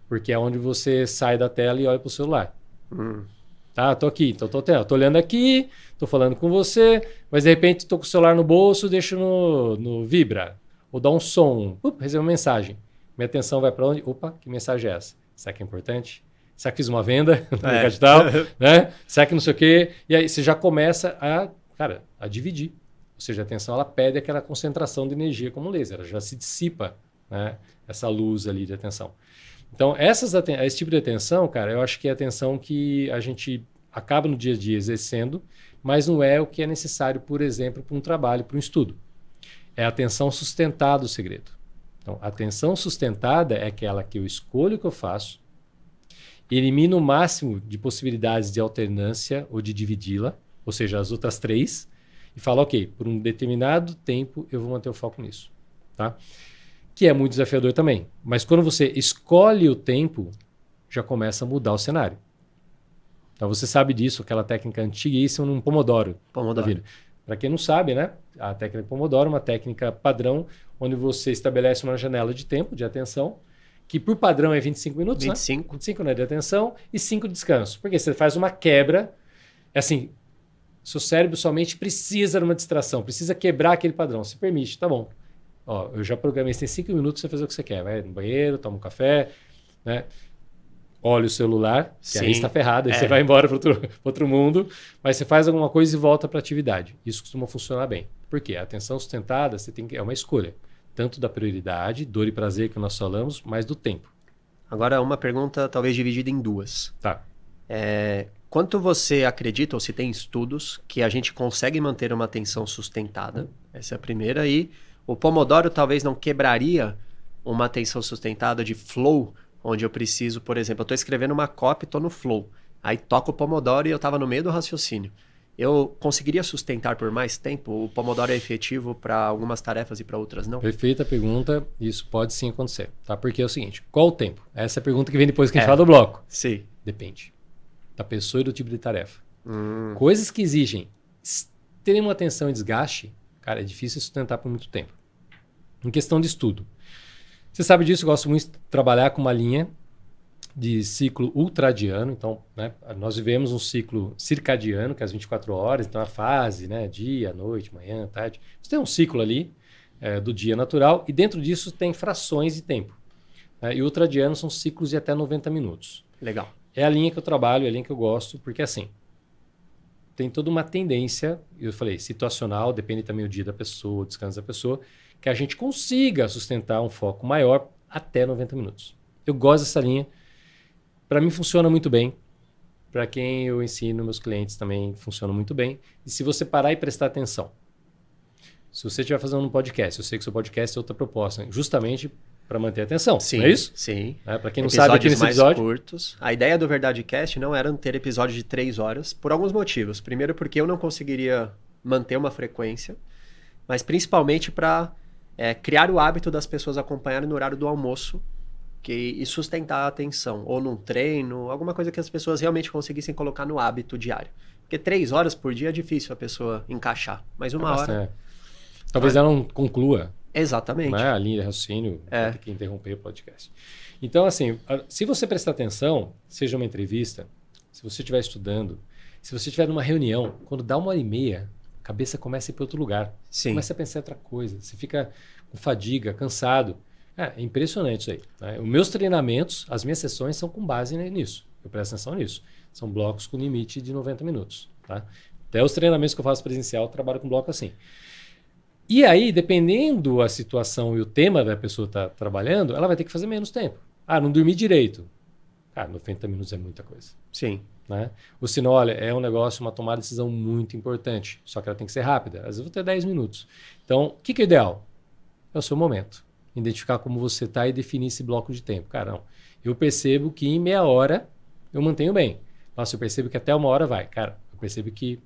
porque é onde você sai da tela e olha para o celular. Hum. Tá, tô aqui, então tô, tô olhando aqui, tô falando com você, mas de repente tô com o celular no bolso, deixo no, no vibra, ou dá um som, up, recebo uma mensagem. Minha atenção vai para onde? Opa, que mensagem é essa? Será que é importante? Será que fiz uma venda *laughs* no é. digital? *laughs* né? Será que não sei o quê? E aí você já começa a, cara, a dividir. Ou seja, a atenção ela pede aquela concentração de energia como um laser, ela já se dissipa né, essa luz ali de atenção. Então, essas, esse tipo de atenção, cara, eu acho que é a atenção que a gente acaba no dia a dia exercendo, mas não é o que é necessário, por exemplo, para um trabalho, para um estudo. É a atenção sustentada o segredo. Então, a atenção sustentada é aquela que eu escolho o que eu faço, elimino o máximo de possibilidades de alternância ou de dividi-la, ou seja, as outras três, e fala, ok, por um determinado tempo eu vou manter o foco nisso. Tá? Que é muito desafiador também. Mas quando você escolhe o tempo, já começa a mudar o cenário. Então você sabe disso, aquela técnica antiguíssima num Pomodoro. Pomodoro. Para quem não sabe, né? A técnica Pomodoro é uma técnica padrão onde você estabelece uma janela de tempo, de atenção, que por padrão é 25 minutos, 25. né? 25 né, de atenção e 5 de descanso. Porque você faz uma quebra, é assim, seu cérebro somente precisa de uma distração, precisa quebrar aquele padrão. Se permite, tá bom. Ó, eu já programei, você tem 5 minutos para fazer o que você quer. Vai no banheiro, toma um café, né? Olha o celular, que aí está ferrado, aí é. você vai embora para outro, *laughs* outro mundo, mas você faz alguma coisa e volta para a atividade. Isso costuma funcionar bem. Por quê? A atenção sustentada você tem que, é uma escolha, tanto da prioridade, dor e prazer que nós falamos, mas do tempo. Agora, uma pergunta talvez dividida em duas. Tá. É, quanto você acredita, ou se tem estudos, que a gente consegue manter uma atenção sustentada? Essa é a primeira. E o Pomodoro talvez não quebraria uma atenção sustentada de flow, onde eu preciso, por exemplo, eu estou escrevendo uma copy, estou no flow. Aí toco o Pomodoro e eu estava no meio do raciocínio. Eu conseguiria sustentar por mais tempo? O Pomodoro é efetivo para algumas tarefas e para outras não? Perfeita pergunta. Isso pode sim acontecer, tá? Porque é o seguinte, qual o tempo? Essa é a pergunta que vem depois que a gente É. fala do bloco. Sim. Depende da pessoa e do tipo de tarefa. Hum, Coisas que exigem extrema atenção e desgaste, cara, é difícil sustentar por muito tempo. Em questão de estudo. Você sabe disso, eu gosto muito de trabalhar com uma linha de ciclo ultradiano. Então, né, nós vivemos um ciclo circadiano, que é as 24 horas, então a fase, né, dia, noite, manhã, tarde. Você tem um ciclo ali é, do dia natural e dentro disso tem frações de tempo. né, e ultradiano são ciclos de até 90 minutos. legal. É a linha que eu trabalho, é a linha que eu gosto, porque assim, tem toda uma tendência, eu falei, situacional, depende também do dia da pessoa, o descanso da pessoa, que a gente consiga sustentar um foco maior até 90 minutos. Eu gosto dessa linha. Para mim funciona muito bem. Para quem eu ensino, meus clientes também funciona muito bem. E se você parar e prestar atenção, se você estiver fazendo um podcast, eu sei que seu podcast é outra proposta, justamente para manter a atenção. Sim. Não é isso? Sim. É, para quem não sabe, aqui Episódios nesse mais episódio. curtos. A ideia do Verdade Cast não era ter episódios de três horas, por alguns motivos. Primeiro, porque eu não conseguiria manter uma frequência, mas principalmente para criar o hábito das pessoas acompanharem no horário do almoço que, e sustentar a atenção, ou num treino, alguma coisa que as pessoas realmente conseguissem colocar no hábito diário. Porque três horas por dia é difícil a pessoa encaixar, mas uma hora. Bastante. Talvez ela não conclua Exatamente. né, a linha de raciocínio, É. ter que interromper o podcast. Então, assim, se você prestar atenção, seja uma entrevista, se você estiver estudando, se você estiver numa reunião, quando dá uma hora e meia, a cabeça começa a ir para outro lugar. Sim. Começa a pensar em outra coisa. Você fica com fadiga, cansado. É, é impressionante isso aí. Né? Os meus treinamentos, as minhas sessões são com base nisso. Eu presto atenção nisso. São blocos com limite de 90 minutos. Tá? Até os treinamentos que eu faço presencial, eu trabalho com bloco assim. E aí, dependendo a situação e o tema da pessoa está trabalhando, ela vai ter que fazer menos tempo. Ah, não dormi direito. Cara, 90 minutos é muita coisa. Sim. Né? Ou senão, olha, é um negócio, uma tomada de decisão muito importante. Só que ela tem que ser rápida. Às vezes eu vou ter 10 minutos. Então, o que, que é ideal? É o seu momento. Identificar como você está e definir esse bloco de tempo. Cara, não. Eu percebo que em meia hora eu mantenho bem. Nossa, eu percebo que até uma hora vai. Cara, eu percebo que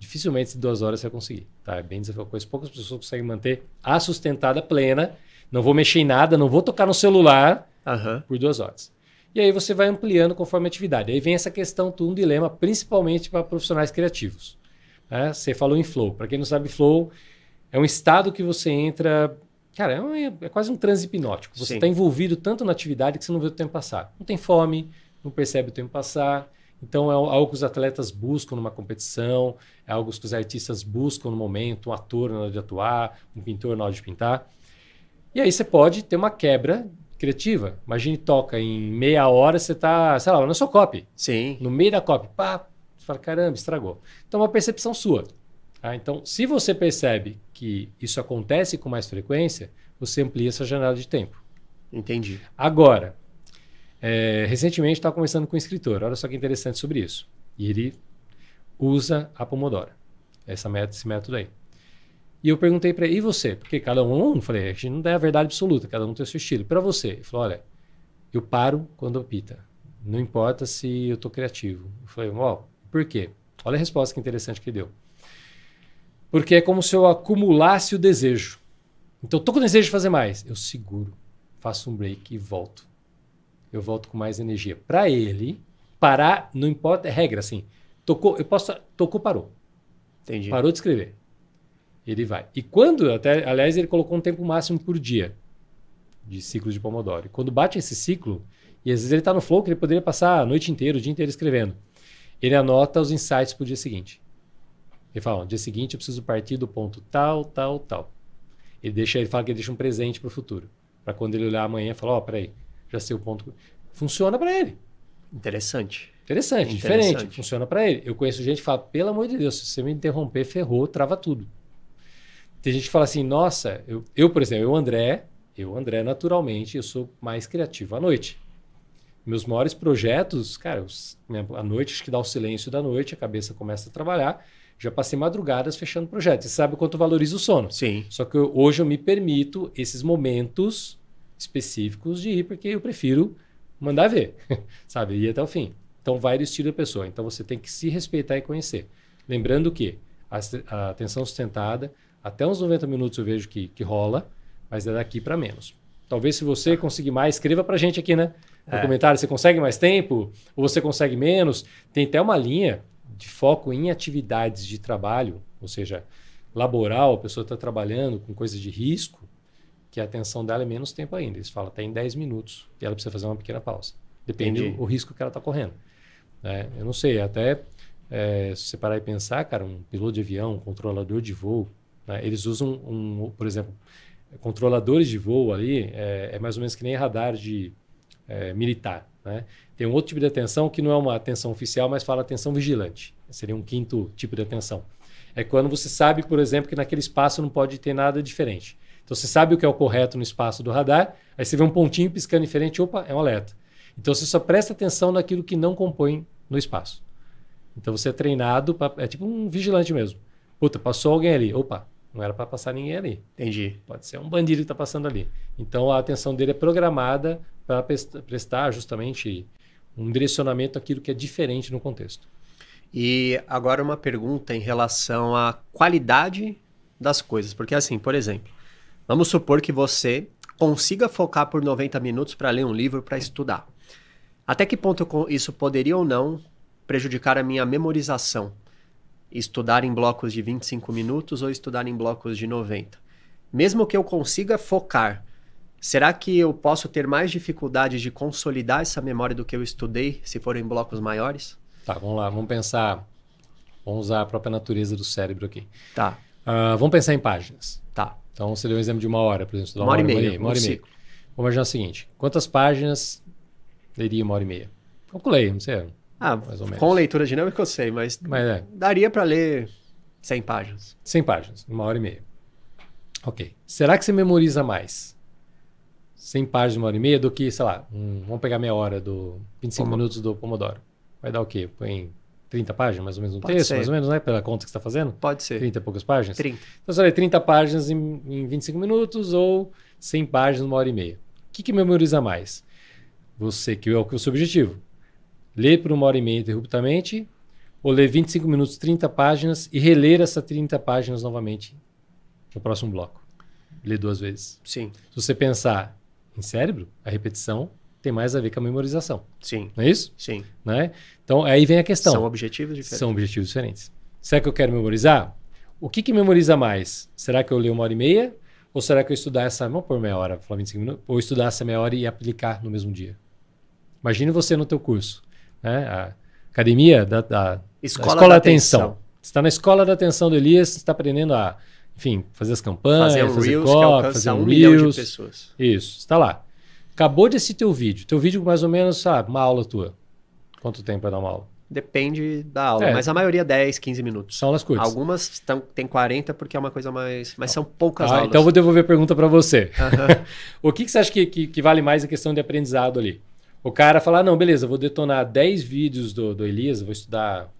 dificilmente duas horas você vai conseguir. Tá? É bem desafiador. Coisa. Poucas pessoas conseguem manter a sustentada plena. Não vou mexer em nada, não vou tocar no celular Aham. por duas horas. E aí você vai ampliando conforme a atividade. Aí vem essa questão, tudo um dilema, principalmente para profissionais criativos. né? Você falou em flow. Para quem não sabe, flow é um estado que você entra. Cara, é, um- é quase um transe hipnótico. Você está envolvido tanto na atividade que você não vê o tempo passar. Não tem fome, não percebe o tempo passar. Então é algo que os atletas buscam numa competição, é algo que os artistas buscam no momento, um ator na hora de atuar, um pintor na hora de pintar. E aí você pode ter uma quebra criativa. Imagine toca em meia hora, você está, sei lá, na sua copy. Sim. No meio da copy, pá, você fala, caramba, estragou. Então é uma percepção sua. tá? Então, se você percebe que isso acontece com mais frequência, você amplia essa janela de tempo. Entendi. Agora, é, recentemente estava conversando com um escritor, olha só que interessante sobre isso. E ele usa a Pomodoro, essa método, esse método aí. E eu perguntei para ele, e você? Porque cada um, eu falei, a gente não dá a verdade absoluta, cada um tem o seu estilo. Para você, ele falou, olha, eu paro quando apita. Não importa se eu estou criativo. Eu falei, ó, por quê? Olha a resposta que interessante que ele deu. Porque é como se eu acumulasse o desejo. Então, eu tô com desejo de fazer mais. Eu seguro, faço um break e volto. Eu volto com mais energia. Para ele, parar, não importa, é regra assim. Tocou, eu posso, tocou, parou. Entendi. Parou de escrever. Ele vai. E quando, até, aliás, ele colocou um tempo máximo por dia de ciclo de Pomodoro. E quando bate esse ciclo, e às vezes ele está no flow que ele poderia passar a noite inteira, o dia inteiro escrevendo. Ele anota os insights para o dia seguinte. Ele fala: no dia seguinte eu preciso partir do ponto tal, tal, tal. Ele, deixa, ele fala que ele deixa um presente para o futuro. Para quando ele olhar amanhã e falar: Ó, oh, peraí, já sei o ponto. Funciona para ele. Interessante. Interessante, Interessante, diferente. Funciona para ele. Eu conheço gente que fala: pelo amor de Deus, se você me interromper, ferrou, trava tudo. Tem gente que fala assim: nossa, eu, eu por exemplo, eu, André, eu, André, naturalmente, eu sou mais criativo à noite. Meus maiores projetos, cara, a noite, acho que dá o silêncio da noite, a cabeça começa a trabalhar. Já passei madrugadas fechando projetos. Você sabe o quanto valoriza o sono. Sim. Só que eu, hoje eu me permito esses momentos específicos de ir, porque eu prefiro mandar ver, *laughs* sabe? Ir até o fim. Então vai do estilo da pessoa. Então você tem que se respeitar e conhecer. Lembrando que a, a atenção sustentada, até uns 90 minutos eu vejo que, que rola, mas é daqui para menos. Talvez se você conseguir mais, escreva para gente aqui, né? No é. comentário, você consegue mais tempo? Ou você consegue menos? Tem até uma linha de foco em atividades de trabalho, ou seja, laboral, a pessoa está trabalhando com coisas de risco, que a atenção dela é menos tempo ainda. Eles falam até em 10 minutos e ela precisa fazer uma pequena pausa. Depende do risco que ela está correndo. Né? Eu não sei, até é, se você parar e pensar, cara, um piloto de avião, um controlador de voo, né? eles usam, um, por exemplo, controladores de voo ali, é, é mais ou menos que nem radar de é, militar. Né? Tem um outro tipo de atenção que não é uma atenção oficial, mas fala atenção vigilante. Seria um quinto tipo de atenção. É quando você sabe, por exemplo, que naquele espaço não pode ter nada diferente. Então você sabe o que é o correto no espaço do radar, aí você vê um pontinho piscando diferente, opa, é um alerta. Então você só presta atenção naquilo que não compõe no espaço. Então você é treinado, pra, é tipo um vigilante mesmo. Puta, passou alguém ali, opa, não era para passar ninguém ali. Entendi. Pode ser um bandido que está passando ali. Então a atenção dele é programada para prestar justamente um direcionamento àquilo que é diferente no contexto. E agora uma pergunta em relação à qualidade das coisas. Porque assim, por exemplo, vamos supor que você consiga focar por 90 minutos para ler um livro para estudar. Até que ponto isso poderia ou não prejudicar a minha memorização? estudar em blocos de 25 minutos ou estudar em blocos de 90. Mesmo que eu consiga focar, será que eu posso ter mais dificuldade de consolidar essa memória do que eu estudei se for em blocos maiores? Tá, vamos lá, vamos pensar. Vamos usar a própria natureza do cérebro aqui. Tá. Uh, vamos pensar em páginas. Então, você deu um exemplo de uma hora, por exemplo, estudar uma, hora, hora e meia. Uma hora e meia. Vamos imaginar o seguinte: quantas páginas leria uma hora e meia? Calculei, não sei. Ah, mais ou menos. Com leitura dinâmica eu sei, mas, mas é. daria para ler 100 páginas. 100 páginas, uma hora e meia. Ok. Será que você memoriza mais 100 páginas, uma hora e meia, do que, sei lá, um, vamos pegar meia hora do 25 Como? minutos do Pomodoro? Vai dar o quê? Põe 30 páginas, mais ou menos um Pode texto, ser. mais ou menos, né? Pela conta que você está fazendo? Pode ser. 30 e poucas páginas? 30. Então, você lê 30 páginas em, em 25 minutos ou 100 páginas, uma hora e meia. O que, que memoriza mais? Você, que é o seu objetivo ler por uma hora e meia interruptamente, ou ler 25 minutos, 30 páginas e reler essas 30 páginas novamente no próximo bloco. Ler duas vezes. Sim. Se você pensar em cérebro, a repetição tem mais a ver com a memorização. Sim. Não é isso? Sim. Né? Então, aí vem a questão. São objetivos diferentes. São objetivos diferentes. Será que eu quero memorizar? O que, que memoriza mais? Será que eu leio uma hora e meia? Ou será que eu estudar essa, vamos por meia hora, falar 25 minutos, ou estudar essa meia hora e aplicar no mesmo dia? Imagine você no teu curso né? A academia da, da escola, da, escola da atenção. atenção. Você está na escola da atenção do Elias, você está aprendendo a, enfim, fazer as campanhas, fazer, um fazer Reels, copy, fazer um, um Reels. de pessoas. Isso, está lá. Acabou de assistir teu vídeo. Teu vídeo mais ou menos, sabe, uma aula tua. Quanto tempo vai dar uma aula? Depende da aula, é. mas a maioria 10, 15 minutos. São aulas curtas. Algumas tem 40 porque é uma coisa mais. Mas são poucas ah, aulas. Então eu vou devolver a pergunta para você. *laughs* o que, que, você acha que, que, que, vale mais a questão de aprendizado ali? O cara falar, não, beleza, vou detonar 10 vídeos do, do Elias, vou estudar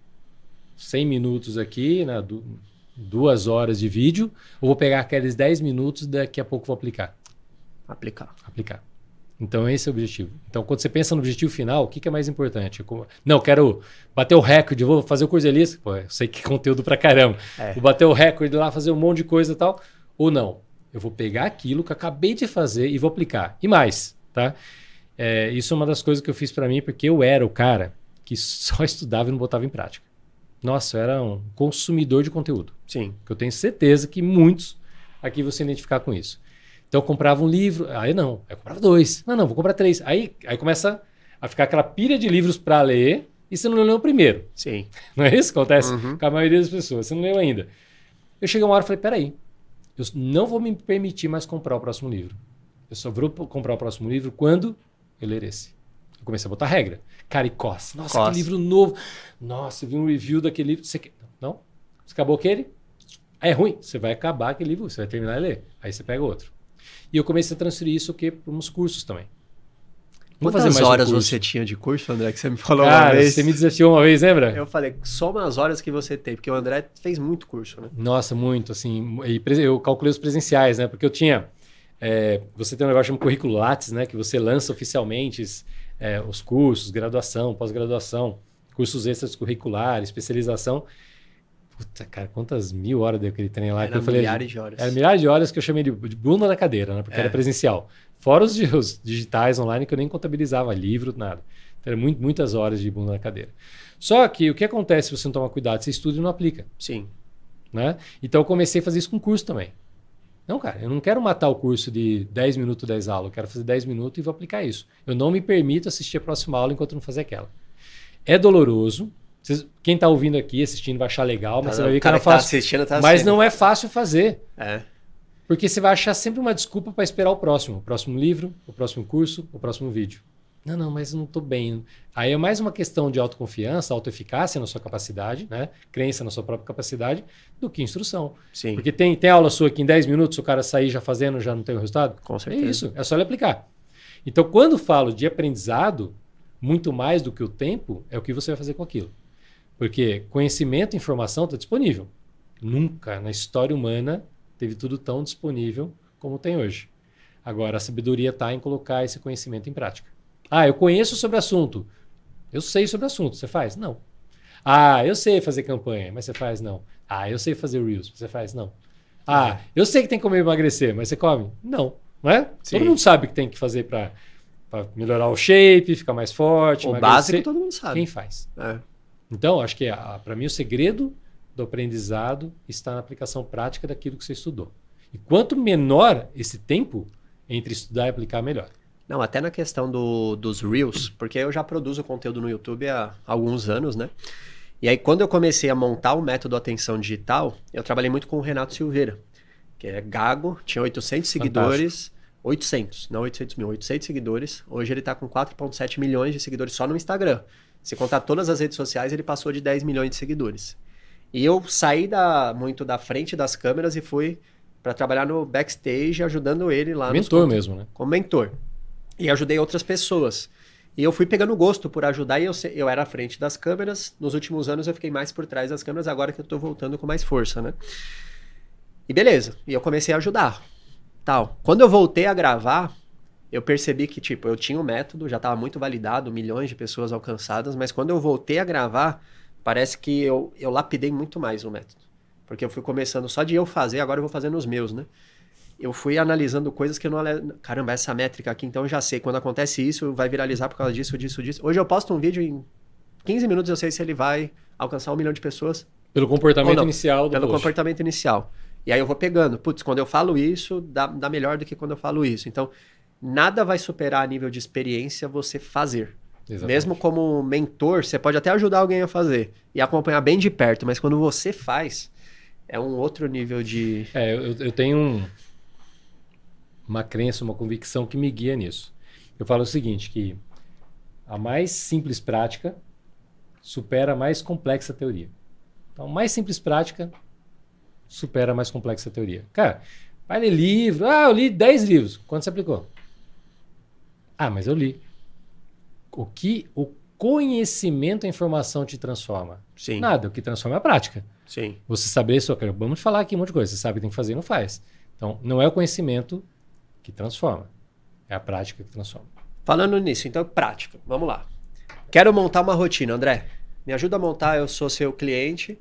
100 minutos aqui, né, du duas horas de vídeo, ou vou pegar aqueles 10 minutos daqui a pouco vou aplicar. Aplicar. Aplicar. Então esse é o objetivo. Então quando você pensa no objetivo final, o que, que é mais importante? Não, quero bater o recorde, vou fazer o curso de Elias, pô, eu sei que é *laughs* conteúdo pra caramba. É. Vou bater o recorde lá, fazer um monte de coisa e tal. Ou não, eu vou pegar aquilo que acabei de fazer e vou aplicar. E mais, tá? é, isso é uma das coisas que eu fiz para mim, porque eu era o cara que *laughs* só estudava e não botava em prática. Nossa, eu era um consumidor de conteúdo. Sim. Que eu tenho certeza que muitos aqui vão se identificar com isso. Então eu comprava um livro, aí não, aí eu comprava dois. Não, não, vou comprar três. Aí, aí começa a ficar aquela pilha de livros para ler e você não leu o primeiro. Sim. *laughs* Não é isso que acontece Uhum. com a maioria das pessoas? Você não leu ainda. Eu cheguei uma hora e falei: peraí, eu não vou me permitir mais comprar o próximo livro. Eu só vou comprar o próximo livro quando eu ler esse. Eu comecei a botar regra. Cara, e. Nossa, que livro novo. Nossa, eu vi um review daquele livro. Você quer... Não? Você acabou aquele? Aí é ruim. Você vai acabar aquele livro, você vai terminar de ler. Aí você pega outro. E eu comecei a transferir isso para uns cursos também. Vou Quantas um horas curso. você tinha de curso, André, que você me falou uma Cara, vez? você me desafiou uma vez, lembra? Eu falei, só umas horas que você tem, porque o André fez muito curso, né? Nossa, muito, assim, eu calculei os presenciais, né, porque eu tinha, é, você tem um negócio chamado currículo Lattes, né, que você lança oficialmente é, os cursos, graduação, pós-graduação, cursos extras curriculares, especialização, puta, cara, quantas mil horas deu aquele trem lá, que Era eu falei, milhares de horas. era milhares de horas que eu chamei de, de bunda da cadeira, né, porque É. era presencial, fora os, os digitais online que eu nem contabilizava, livro, nada, então, era muito, muitas horas de bunda na cadeira. Só que o que acontece se você não tomar cuidado? Você estuda e não aplica Sim. né? Então eu comecei a fazer isso com curso também. Não, cara, eu não quero matar o curso de 10 minutos, 10 aulas. Eu quero fazer 10 minutos e vou aplicar isso. Eu não me permito assistir a próxima aula enquanto não fazer aquela. É doloroso. Vocês- quem está ouvindo aqui, assistindo, vai achar legal, mas você vai ver que não é que tá fácil. assistindo tá mas assistindo. não é fácil fazer. É. Porque você vai achar sempre uma desculpa para esperar o próximo. O próximo livro, o próximo curso, o próximo vídeo. Não, não, mas não estou bem. Aí é mais uma questão de autoconfiança, autoeficácia na sua capacidade, né? crença na sua própria capacidade, do que instrução. Sim. Porque tem, tem aula sua que em 10 minutos o cara sair já fazendo, já não tem o resultado? Com É certeza. isso, é só ele aplicar. Então, quando falo de aprendizado, muito mais do que o tempo, é o que você vai fazer com aquilo. Porque conhecimento e informação está disponível. Nunca na história humana teve tudo tão disponível como tem hoje. Agora, a sabedoria está em colocar esse conhecimento em prática. Ah, eu conheço sobre assunto. Eu sei sobre assunto. Você faz? Não. Ah, eu sei fazer campanha, mas você faz? Não. Ah, eu sei fazer Reels, você faz? Não. Ah, eu sei que tem que comer emagrecer, mas você come? Não. Não é? Sim. Todo mundo sabe o que tem que fazer para melhorar o shape, ficar mais forte. O emagrecer. básico todo mundo sabe. Quem faz? É. Então, acho que para mim o segredo do aprendizado está na aplicação prática daquilo que você estudou. E quanto menor esse tempo entre estudar e aplicar, melhor. Não, até na questão do, dos Reels, porque eu já produzo conteúdo no YouTube há alguns anos, né? E aí, quando eu comecei a montar o método Atenção Digital, eu trabalhei muito com o Renato Silveira, que é gago, tinha 800 seguidores. 800, não 800 mil, 800 seguidores. Hoje ele tá com 4,7 milhões de seguidores só no Instagram. Se contar todas as redes sociais, ele passou de 10 milhões de seguidores. E eu saí da, muito da frente das câmeras e fui para trabalhar no backstage, ajudando ele lá Mentor mesmo, né? como mentor. E ajudei outras pessoas. E eu fui pegando gosto por ajudar e eu, eu era à frente das câmeras. Nos últimos anos eu fiquei mais por trás das câmeras, agora que eu tô voltando com mais força, né? E beleza. E eu comecei a ajudar. Tal. Quando eu voltei a gravar, eu percebi que, tipo, eu tinha o método, já estava muito validado, milhões de pessoas alcançadas, mas quando eu voltei a gravar, parece que eu, eu lapidei muito mais o método. Porque eu fui começando só de eu fazer, agora eu vou fazendo os meus, né? eu fui analisando coisas que eu não. Caramba, essa métrica aqui, então eu já sei. Quando acontece isso, vai viralizar por causa disso, disso, disso. Hoje eu posto um vídeo em 15 minutos, eu sei se ele vai alcançar um milhão de pessoas Pelo comportamento inicial do pelo post. comportamento inicial. E aí eu vou pegando. Putz, quando eu falo isso, dá, dá melhor do que quando eu falo isso. Então, nada vai superar a nível de experiência você fazer. Exatamente. Mesmo como mentor, você pode até ajudar alguém a fazer e acompanhar bem de perto, mas quando você faz, é um outro nível de. É, eu, eu tenho um- uma crença, uma convicção que me guia nisso. Eu falo o seguinte, que a mais simples prática supera a mais complexa teoria. Então, a mais simples prática supera a mais complexa teoria. Cara, vai ler livro. Ah, eu li 10 livros. Quanto você aplicou? Ah, mas eu li. O que o conhecimento, a informação te transforma? Sim. Nada, o que transforma é a prática. Sim. Você saber só Vamos falar aqui um monte de coisa. Você sabe o que tem que fazer e não faz. Então, não é o conhecimento que transforma. É a prática que transforma. Falando nisso, então, prática. Vamos lá. Quero montar uma rotina, André. Me ajuda a montar, eu sou seu cliente.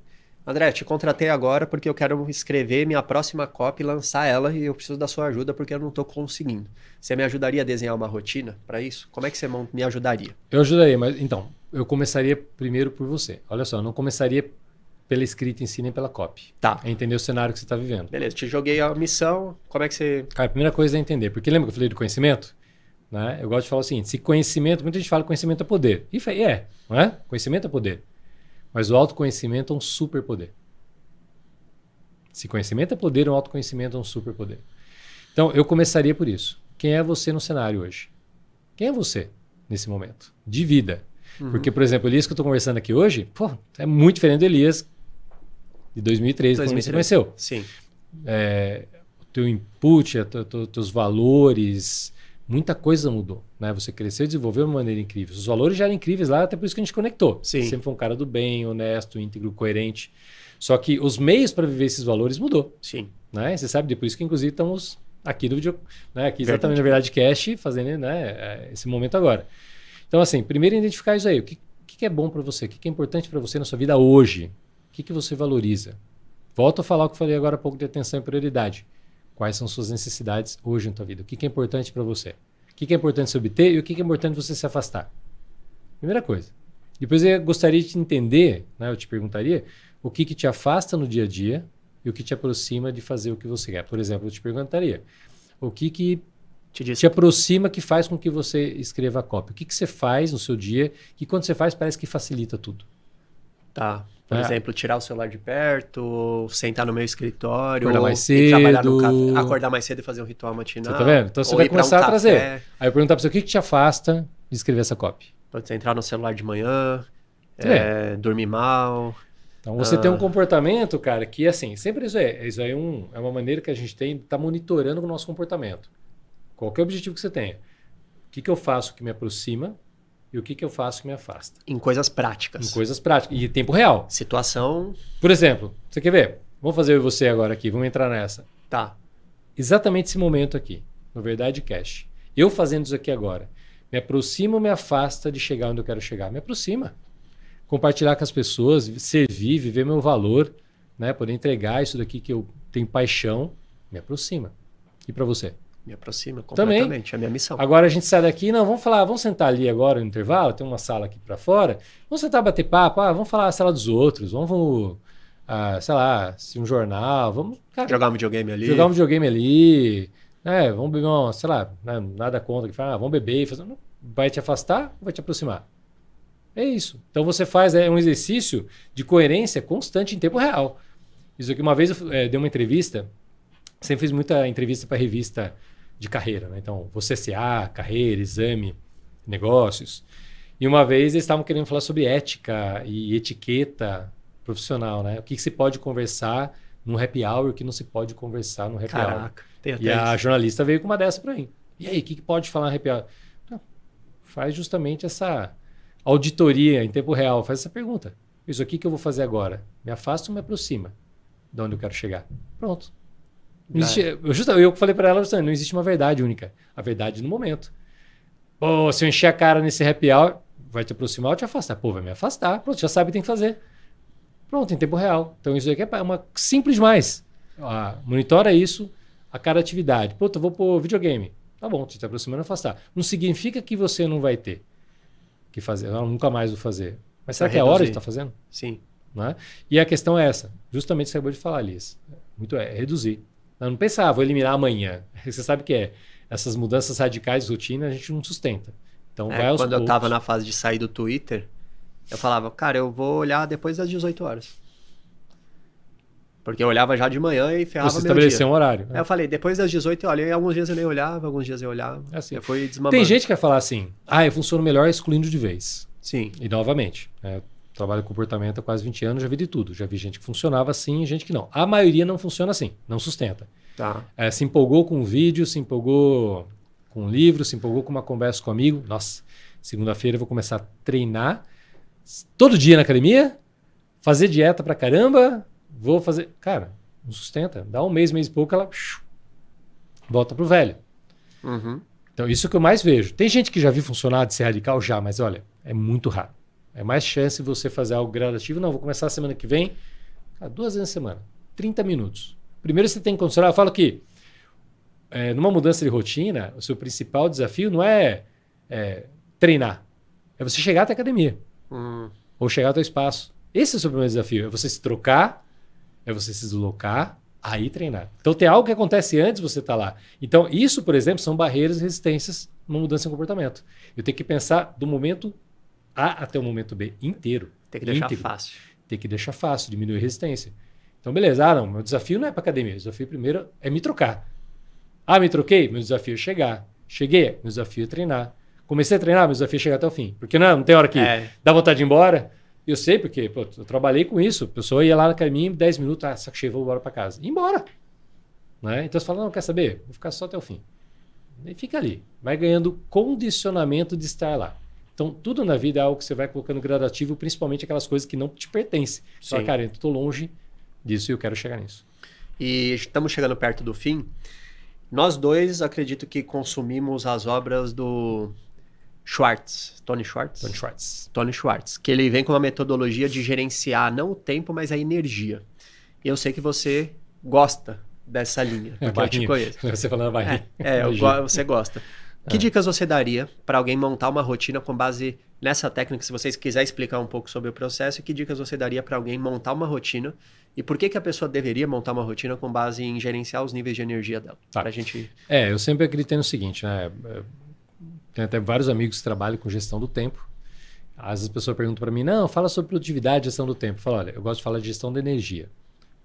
André, te contratei agora porque eu quero escrever minha próxima copy, lançar ela e eu preciso da sua ajuda porque eu não estou conseguindo. Você me ajudaria a desenhar uma rotina para isso? Como é que você me ajudaria? Eu ajudaria, mas então, eu começaria primeiro por você. Olha só, eu não começaria pela escrita em si nem pela copy. Tá. É entender o cenário que você está vivendo. Beleza, te joguei a missão, como é que você... Cara, a primeira coisa é entender, porque lembra que eu falei do conhecimento? Né? Eu gosto de falar o seguinte, se conhecimento, muita gente fala que conhecimento é poder. E é, não é? Conhecimento é poder. Mas o autoconhecimento é um superpoder. Se conhecimento é poder, o autoconhecimento é um superpoder. Então, eu começaria por isso. Quem é você no cenário hoje? Quem é você nesse momento? De vida. Uhum. Porque, por exemplo, o Elias que eu estou conversando aqui hoje, pô, é muito diferente do Elias de 2013, 2013. quando você conheceu. Sim. É, o teu input, os teus valores, muita coisa mudou. Né? Você cresceu e desenvolveu de uma maneira incrível. Os valores já eram incríveis lá, até por isso que a gente conectou. Sim. Sempre foi um cara do bem, honesto, íntegro, coerente. Só que os meios para viver esses valores mudou. Sim. Né? Você sabe, depois que inclusive estamos aqui no vídeo, né? aqui exatamente na verdade cash, fazendo né? É, esse momento agora. Então, assim, primeiro identificar isso aí. O que, que é bom para você? O que é importante para você na sua vida hoje? O que, que você valoriza? Volto a falar o que eu falei agora há pouco de atenção e prioridade. Quais são suas necessidades hoje na tua vida? O que, que é importante para você? O que, que é importante se obter e o que, que é importante você se afastar? Primeira coisa. Depois eu gostaria de entender, né, eu te perguntaria, o que, que te afasta no dia a dia e o que te aproxima de fazer o que você quer. Por exemplo, eu te perguntaria, o que, que te, te aproxima que faz com que você escreva a cópia? O que, que você faz no seu dia que quando você faz parece que facilita tudo? Tá. Por é. exemplo, tirar o celular de perto, sentar no meu escritório, acordar mais cedo, trabalhar no café, acordar mais cedo e fazer um ritual matinal. Você tá vendo? Então você vai começar um a trazer. Aí eu perguntar para você o que, que te afasta de escrever essa cópia. Pode ser entrar no celular de manhã, é, dormir mal. Então você ah. tem um comportamento, cara, que assim, sempre isso é. Isso aí é, um, é uma maneira que a gente tem de estar tá monitorando o nosso comportamento. Qualquer objetivo que você tenha. O que, que eu faço que me aproxima e o que, que eu faço que me afasta. Em coisas práticas. Em coisas práticas. E tempo real. Situação. Por exemplo, você quer ver? Vamos fazer eu e você agora aqui, vamos entrar nessa. Tá. Exatamente esse momento aqui, no Verdade Cash. Eu fazendo isso aqui agora, me aproxima ou me afasta de chegar onde eu quero chegar? Me aproxima. Compartilhar com as pessoas, servir, viver meu valor, né? poder entregar isso daqui que eu tenho paixão, me aproxima. E para você? Me aproxima completamente, Também. é a minha missão. Agora a gente sai daqui, não, vamos falar, vamos sentar ali agora no intervalo, tem uma sala aqui para fora, vamos sentar bater papo, ah, vamos falar a sala dos outros, vamos, ah, sei lá, se um jornal, vamos... Cara, jogar um videogame ali. Jogar um videogame ali, né, vamos beber uma, sei lá, né, nada contra, que fala, ah, vamos beber, fazer, vai te afastar ou vai te aproximar? É isso. Então você faz é, um exercício de coerência constante em tempo real. Isso aqui, uma vez eu é, dei uma entrevista, sempre fiz muita entrevista para revista de carreira. Né? Então, você CA, carreira, exame, negócios. E uma vez eles estavam querendo falar sobre ética e etiqueta profissional, né? O que, que se pode conversar num happy hour e o que não se pode conversar no happy Caraca, hour. e a jornalista veio com uma dessa para mim. E aí, o que, que pode falar no happy hour? Não, faz justamente essa auditoria em tempo real, faz essa pergunta. Isso aqui que eu vou fazer agora, me afasta ou me aproxima de onde eu quero chegar? Pronto. Existe, eu, justo, eu falei para ela, não existe uma verdade única. A verdade no momento. Pô, se eu encher a cara nesse happy hour, vai te aproximar ou te afastar? Pô, vai me afastar. Pronto, já sabe o que tem que fazer. Pronto, em tempo real. Então isso aqui é uma simples demais. Ah, monitora isso, a cada atividade. Pô, eu vou pro videogame. Tá bom, te aproximando afastar. Não significa que você não vai ter que fazer. Eu nunca mais vou fazer. Mas será que é a hora de estar tá fazendo? Sim. Não é? E a questão é essa. Justamente você acabou de falar, Liz. Muito é, é reduzir. Eu não pensava, vou eliminar amanhã. *laughs* Você sabe que é. Essas mudanças radicais de rotina a gente não sustenta. Então é, vai aos Quando poucos. eu estava na fase de sair do Twitter, eu falava, cara, eu vou olhar depois das 18 horas. Porque eu olhava já de manhã e ferrava Você estabeleceu um horário. Né? Eu falei, depois das 18 eu olhei, alguns dias eu nem olhava, alguns dias eu olhava. É assim. Eu fui desmamando. Tem gente que vai falar assim, ah, eu funciono melhor excluindo de vez. Sim. E novamente, né, trabalho com comportamento há quase 20 anos, já vi de tudo. Já vi gente que funcionava assim e gente que não. A maioria não funciona assim, não sustenta. Tá. É, se empolgou com um vídeo, se empolgou com um livro, se empolgou com uma conversa com um amigo. Nossa, segunda-feira eu vou começar a treinar todo dia na academia, fazer dieta pra caramba, vou fazer. Cara, não sustenta. Dá um mês, mês e pouco, ela volta pro velho. Uhum. Então, isso é o que eu mais vejo. Tem gente que já viu funcionar de ser radical já, mas olha, é muito raro. É mais chance você fazer algo gradativo. Não, vou começar a semana que vem duas vezes na semana. 30 minutos. Primeiro você tem que considerar, eu falo que é, numa mudança de rotina, o seu principal desafio não é, é treinar, é você chegar até a academia. Hum. Ou chegar ao teu espaço. Esse é o seu primeiro desafio. É você se trocar, é você se deslocar, aí treinar. Então tem algo que acontece antes de você estar tá lá. Então, isso, por exemplo, são barreiras e resistências numa mudança de comportamento. Eu tenho que pensar do momento A até o momento B inteiro. Tem que deixar íntegro. fácil. Tem que deixar fácil, diminuir a resistência. Então, beleza. Ah, não, meu desafio não é para academia. O desafio primeiro é me trocar. Ah, me troquei? Meu desafio é chegar. Cheguei? Meu desafio é treinar. Comecei a treinar? Meu desafio é chegar até o fim. Porque não, não tem hora que é. dá vontade de ir embora. Eu sei porque pô, eu trabalhei com isso. A pessoa ia lá no caminho, 10 minutos, ah, saco cheio, vou embora para casa. E embora. Né? Então você fala, não, quer saber? Vou ficar só até o fim. E fica ali. Vai ganhando condicionamento de estar lá. Então, tudo na vida é algo que você vai colocando gradativo, principalmente aquelas coisas que não te pertencem. Só, cara, eu estou longe disso e eu quero chegar nisso. E estamos chegando perto do fim. Nós dois, acredito que consumimos as obras do Schwartz, Tony Schwartz. Tony Schwartz. Tony Schwartz, que ele vem com uma metodologia de gerenciar não o tempo, mas a energia. E eu sei que você gosta dessa linha, é, porque eu te conheço. *laughs* Você falando barrinha. É, é go você gosta. Que é. dicas você daria para alguém montar uma rotina com base nessa técnica? Se vocês quiserem explicar um pouco sobre o processo, que dicas você daria para alguém montar uma rotina e por que, que a pessoa deveria montar uma rotina com base em gerenciar os níveis de energia dela? Tá. Pra gente... É, eu sempre acreditei no seguinte, né? Tem até vários amigos que trabalham com gestão do tempo. Às vezes a pessoa pergunta para mim, não, fala sobre produtividade e gestão do tempo. Eu falo, olha, eu gosto de falar de gestão da energia,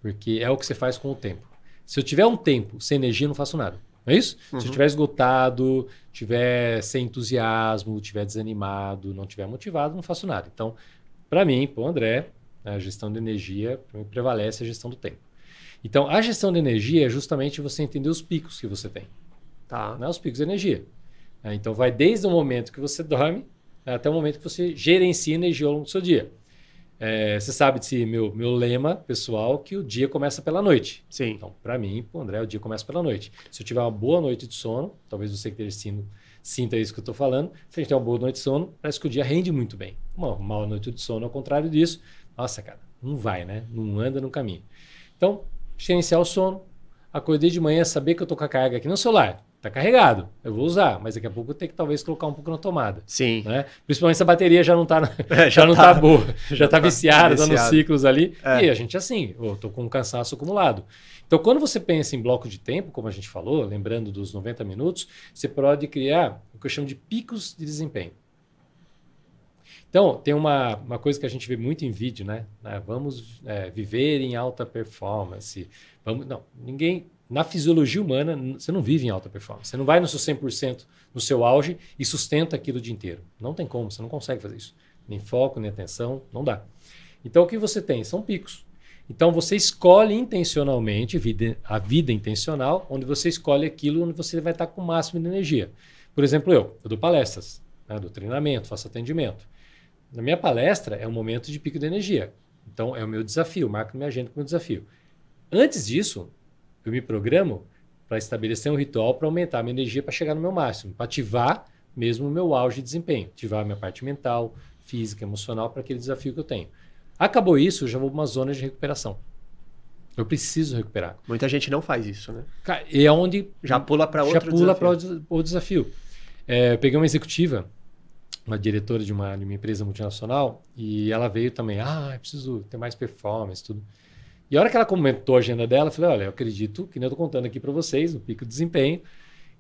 porque é o que você faz com o tempo. Se eu tiver um tempo sem energia, eu não faço nada. Não é isso? Uhum. Se eu estiver esgotado, tiver sem entusiasmo, tiver desanimado, não tiver motivado, não faço nada. Então, para mim, para o André, a gestão de energia prevalece a gestão do tempo. Então, a gestão de energia é justamente você entender os picos que você tem. Tá. Né? Os picos de energia. Então, vai desde o momento que você dorme até o momento que você gerencia energia ao longo do seu dia. É, você sabe desse meu, meu lema pessoal que o dia começa pela noite. Sim. Então, para mim, pro André, o dia começa pela noite. Se eu tiver uma boa noite de sono, talvez você que esteja sino, sinta isso que eu estou falando. Se a gente tem uma boa noite de sono, parece que o dia rende muito bem. Uma mal noite de sono, ao contrário disso, nossa, cara, não vai, né? Não anda no caminho. Então, gerenciar o sono, acordei de manhã, saber que eu estou com a carga aqui no celular. Tá carregado, eu vou usar, mas daqui a pouco eu tenho que talvez colocar um pouco na tomada. Sim. Né? Principalmente se a bateria já não tá, na, *laughs* é, já, já, não tá, tá boa, *laughs* já, já tá, tá viciada, dando ciclos ali. É. E a gente assim, eu tô com um cansaço acumulado. Então, quando você pensa em bloco de tempo, como a gente falou, lembrando dos 90 minutos, você pode criar o que eu chamo de picos de desempenho. Então, tem uma, uma coisa que a gente vê muito em vídeo, né? Vamos é, viver em alta performance. Vamos, não, ninguém na fisiologia humana, você não vive em alta performance. Você não vai no seu 100% no seu auge e sustenta aquilo o dia inteiro. Não tem como, você não consegue fazer isso. Nem foco, nem atenção, não dá. Então o que você tem? São picos. Então você escolhe intencionalmente vida, a vida intencional, onde você escolhe aquilo onde você vai estar com o máximo de energia. Por exemplo, eu, eu dou palestras, né, do treinamento, faço atendimento. Na minha palestra é um momento de pico de energia. Então é o meu desafio, marco minha agenda com o meu desafio. Antes disso, eu me programo para estabelecer um ritual para aumentar a minha energia para chegar no meu máximo, para ativar mesmo o meu auge de desempenho, ativar a minha parte mental, física, emocional para aquele desafio que eu tenho. Acabou isso, eu já vou para uma zona de recuperação. Eu preciso recuperar. Muita gente não faz isso, né? E é onde já pula para outro já pula para o desafio. É, eu peguei uma executiva, uma diretora de uma, de uma empresa multinacional, e ela veio também. Ah, eu preciso ter mais performance, tudo. E a hora que ela comentou a agenda dela, eu falei: olha, eu acredito que nem eu estou contando aqui para vocês, no pico de desempenho.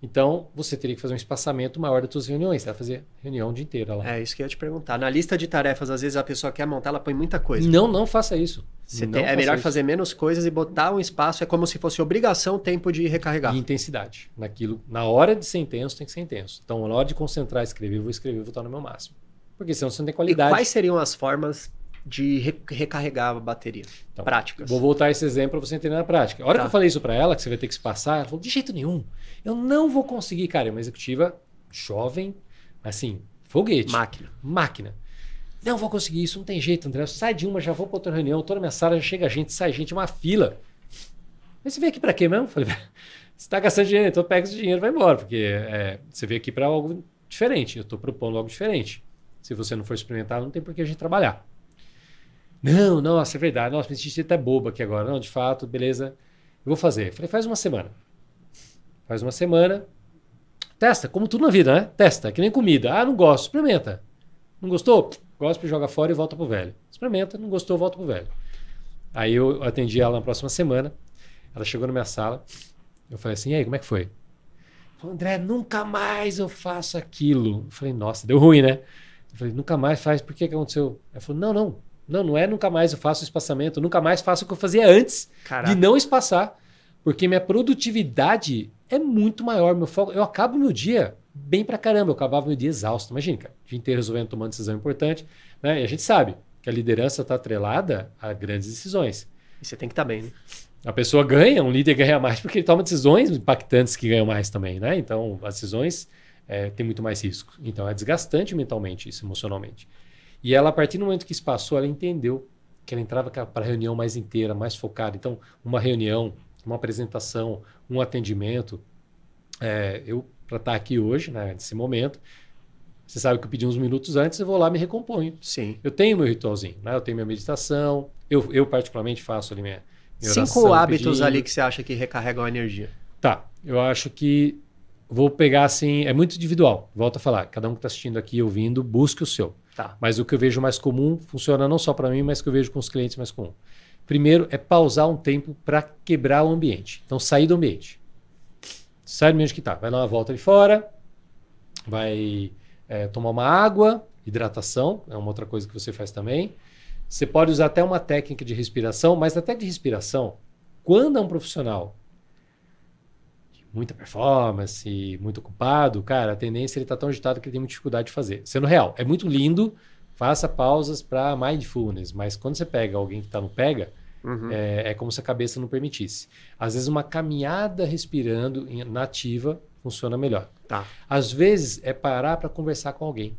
Então, você teria que fazer um espaçamento maior das suas reuniões. Você vai fazer reunião o dia inteiro lá. É isso que eu ia te perguntar. Na lista de tarefas, às vezes a pessoa quer montar, ela põe muita coisa. Não, não faça isso. Não tem, é melhor isso. fazer menos coisas e botar um espaço. É como se fosse obrigação o tempo de recarregar. E intensidade. Naquilo, na hora de ser intenso, tem que ser intenso. Então, na hora de concentrar, escrever, eu vou escrever, eu vou estar no meu máximo. Porque senão você não tem qualidade. E quais seriam as formas de recarregar a bateria. Então, Práticas. Vou voltar a esse exemplo para você entender na prática. A hora tá. que eu falei isso para ela, que você vai ter que se passar, ela falou: de jeito nenhum. Eu não vou conseguir, cara. É uma executiva jovem, assim, foguete. Máquina. Máquina. Não vou conseguir isso, não tem jeito, André. Sai de uma, já vou para outra reunião, toda minha sala já chega gente, sai gente, uma fila. Mas você veio aqui para quê mesmo? *laughs* Falei, você está gastando dinheiro, então pega esse dinheiro e vai embora, porque é, você veio aqui para algo diferente. Eu estou propondo algo diferente. Se você não for experimentar, não tem por que a gente trabalhar. Não, nossa, é verdade. Nossa, me senti até boba aqui agora. Não, de fato, beleza. Eu vou fazer. Falei, faz uma semana. Faz uma semana. Testa, como tudo na vida, né? Testa, que nem comida. Ah, não gosto, experimenta. Não gostou? Gosta, joga fora e volta pro velho. Experimenta, não gostou, volta pro velho. Aí eu atendi ela na próxima semana. Ela chegou na minha sala. Eu falei assim: e aí, como é que foi? Falei, André, nunca mais eu faço aquilo. Eu falei, nossa, deu ruim, né? Eu falei, nunca mais faz, por que, que aconteceu? Ela falou, não, não, não, não é nunca mais eu faço espaçamento, nunca mais faço o que eu fazia antes Caraca. de não espaçar. Porque minha produtividade é muito maior. Meu foco, eu acabo meu dia bem pra caramba. Eu acabava meu dia exausto. Imagina, cara, o dia inteiro resolvendo tomando decisão importante. Né? E a gente sabe que a liderança está atrelada a grandes decisões. E você tem que estar bem, né? A pessoa ganha, um líder ganha mais porque ele toma decisões impactantes que ganham mais também, né? Então, as decisões é, têm muito mais risco. Então, é desgastante mentalmente isso, emocionalmente. E ela, a partir do momento que isso passou, ela entendeu que ela entrava para a reunião mais inteira, mais focada. Então, uma reunião, uma apresentação, um atendimento. É, eu, para estar aqui hoje, né, nesse momento, você sabe que eu pedi uns minutos antes, eu vou lá e me recomponho. Sim. Eu tenho meu ritualzinho, né? Eu tenho minha meditação. Eu, eu particularmente, faço ali minha, minha Cinco oração, hábitos pedindo. ali que você acha que recarregam a energia. Tá, eu acho que vou pegar assim, é muito individual. Volto a falar, cada um que está assistindo aqui, ouvindo, busque o seu. Tá. Mas o que eu vejo mais comum funciona não só para mim, mas que eu vejo com os clientes mais comum. Primeiro é pausar um tempo para quebrar o ambiente. Então, sair do ambiente. Sai do ambiente que tá. Vai dar uma volta ali fora, vai é, tomar uma água, hidratação, é uma outra coisa que você faz também. Você pode usar até uma técnica de respiração, mas até de respiração, quando é um profissional muita performance, muito ocupado, cara, a tendência é ele tá tão agitado que ele tem muita dificuldade de fazer. Sendo real, é muito lindo, faça pausas para mindfulness, mas quando você pega alguém que está no pega, Uhum. é, é como se a cabeça não permitisse. Às vezes uma caminhada respirando nativa funciona melhor. Tá. Às vezes é parar para conversar com alguém,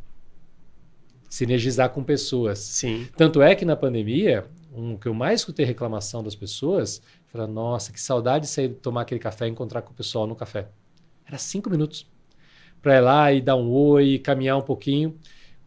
sinergizar com pessoas. Sim. Tanto é que na pandemia, um que eu mais escutei reclamação das pessoas, nossa, que saudade de sair tomar aquele café e encontrar com o pessoal no café. Era cinco minutos para ir lá e dar um oi, caminhar um pouquinho.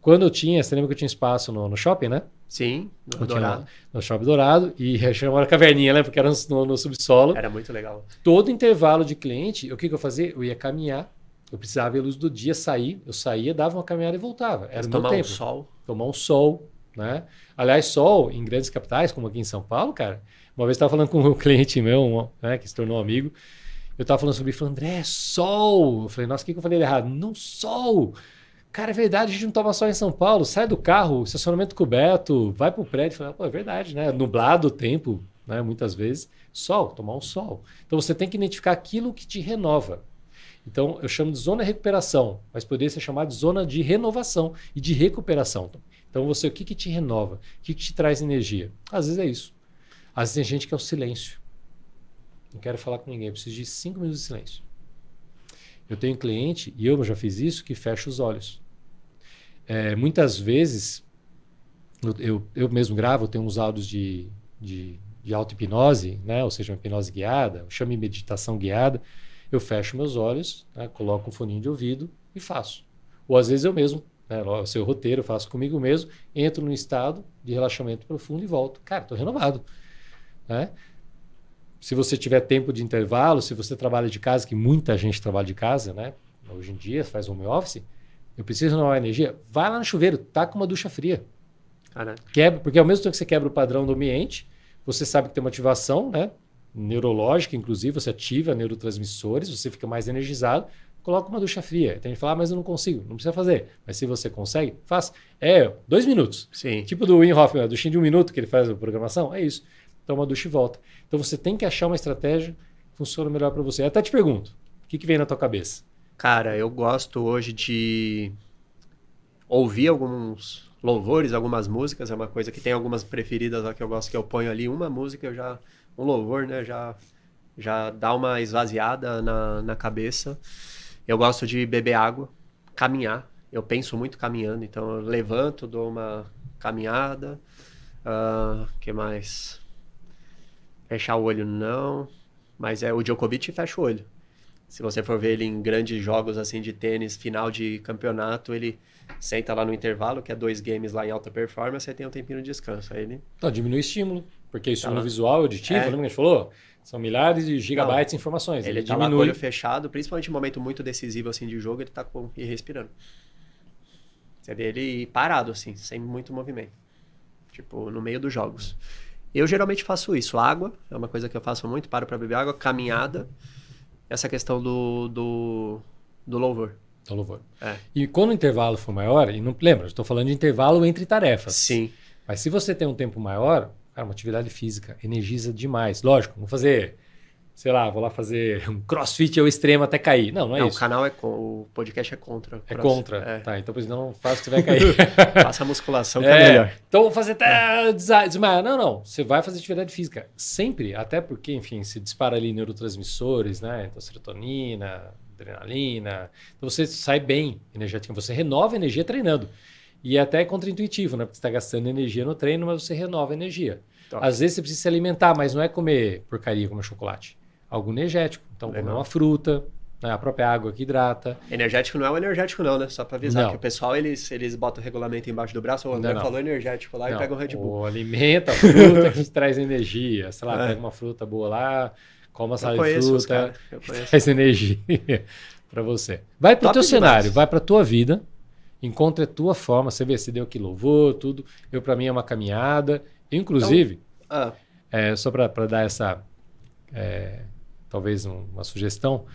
Quando eu tinha, você lembra que eu tinha espaço no, no shopping, né? Sim. No Dourado. no Shopping Dourado e *laughs* chamava caverninha, né? Porque era no, no subsolo. Era muito legal. Todo intervalo de cliente, o que, que eu fazia? Eu ia caminhar, eu precisava ver a luz do dia, sair, eu saía, dava uma caminhada e voltava. Era o meu Tomar um tempo. sol. Tomar um sol, né? Aliás, sol em grandes capitais, como aqui em São Paulo, cara. Uma vez estava falando com um *laughs* cliente meu, né, que se tornou amigo, eu estava falando sobre isso, falando, André, sol! Eu falei, nossa, o que, que eu falei errado? Não, sol! Cara, é verdade, a gente não toma sol em São Paulo, sai do carro, estacionamento coberto, vai pro prédio. Eu falei, pô, é verdade, né? Nublado o tempo, né? Muitas vezes. Sol, tomar um sol. Então você tem que identificar aquilo que te renova. Então eu chamo de zona de recuperação, mas poderia ser chamado de zona de renovação e de recuperação. Então você, o que, que te renova? O que, que te traz energia? Às vezes é isso. Às vezes tem gente que é o silêncio. Não quero falar com ninguém, eu preciso de cinco minutos de silêncio. Eu tenho cliente, e eu já fiz isso, que fecha os olhos. É, muitas vezes, eu, eu, eu mesmo gravo, eu tenho uns áudios de, de, de auto-hipnose, né? ou seja, uma hipnose guiada, de meditação guiada. Eu fecho meus olhos, né? coloco um foninho de ouvido e faço. Ou às vezes eu mesmo, né? o seu roteiro, eu faço comigo mesmo, entro num estado de relaxamento profundo e volto. Cara, estou renovado. Né? Se você tiver tempo de intervalo, se você trabalha de casa, que muita gente trabalha de casa, né? Hoje em dia faz home office, eu preciso renovar energia, vai lá no chuveiro, tá com uma ducha fria. Cara, Quebra, porque ao mesmo tempo que você quebra o padrão do ambiente, você sabe que tem uma ativação, né? Neurológica, inclusive, você ativa neurotransmissores, você fica mais energizado, coloca uma ducha fria. Tem gente que fala, ah, mas eu não consigo, não precisa fazer. Mas se você consegue, faça. É, dois minutos. sim. Tipo do Wim Hof, a duchinha de um minuto que ele faz a programação, é isso. Toma uma ducha e volta. Então você tem que achar uma estratégia que funcione melhor para você. Até te pergunto, o que, que vem na tua cabeça? Cara, eu gosto hoje de ouvir alguns louvores, algumas músicas. É uma coisa que tem algumas preferidas lá que eu gosto que eu ponho ali uma música, eu já um louvor, né? Já já dá uma esvaziada na, na cabeça. Eu gosto de beber água, caminhar. Eu penso muito caminhando, então eu levanto, dou uma caminhada. Ah, que mais? Fechar o olho não, mas é o Djokovic fecha o olho. Se você for ver ele em grandes jogos assim de tênis, final de campeonato, ele senta lá no intervalo, que é dois games lá em alta performance, aí tem um tempinho de descanso. Aí ele... Então, diminui o estímulo, porque o estímulo lá. visual, auditivo, É. lembra que a gente falou? São milhares de gigabytes de informações. Ele Ele, tá lá com o diminui. olho fechado, principalmente em um momento muito decisivo assim de jogo, ele tá com e respirando. Você vê ele parado assim, sem muito movimento. Tipo, no meio dos jogos. Eu geralmente faço isso. Água é uma coisa que eu faço muito, paro para beber água, caminhada. Essa questão do, do, do louvor. Então, louvor. É. E quando o intervalo for maior, e não lembra, estou falando de intervalo entre tarefas. Sim. Mas se você tem um tempo maior, cara, uma atividade física energiza demais. Lógico, não fazer, sei lá, vou lá fazer *laughs* um crossfit ao extremo até cair. Não, não é Não, o isso. canal é o podcast é contra. o É contra. É. Tá, então por isso não faça que você vai cair. *laughs* Faça a musculação que é, melhor. Então vou fazer até desmaiar. Não, não. Você vai fazer atividade física. Sempre, até porque, enfim, se dispara ali neurotransmissores, né? Então, serotonina, adrenalina. Então você sai bem energeticamente. Você renova energia treinando. E é até contraintuitivo, né? Porque você está gastando energia no treino, mas você renova energia. Top. Às vezes você precisa se alimentar, mas não é comer porcaria, comer chocolate. Algo energético. Então, comer Legal. uma fruta, né? a própria água que hidrata. Energético não é o energético, não, né? Só pra avisar Não. que o pessoal eles, eles botam o regulamento embaixo do braço. O André Não, falou energético lá Não, e pega um Red Bull. O alimento, a fruta que te traz energia. Sei lá, É. pega uma fruta boa lá, Eu salada de fruta, *laughs* traz energia *laughs* para você. Vai pro Top teu demais. cenário, vai pra tua vida, encontre a tua forma. Você vê, você deu aqui louvor, tudo. Eu, para mim, é uma caminhada. Inclusive, Ah, é, só para dar essa, é, talvez um- uma sugestão,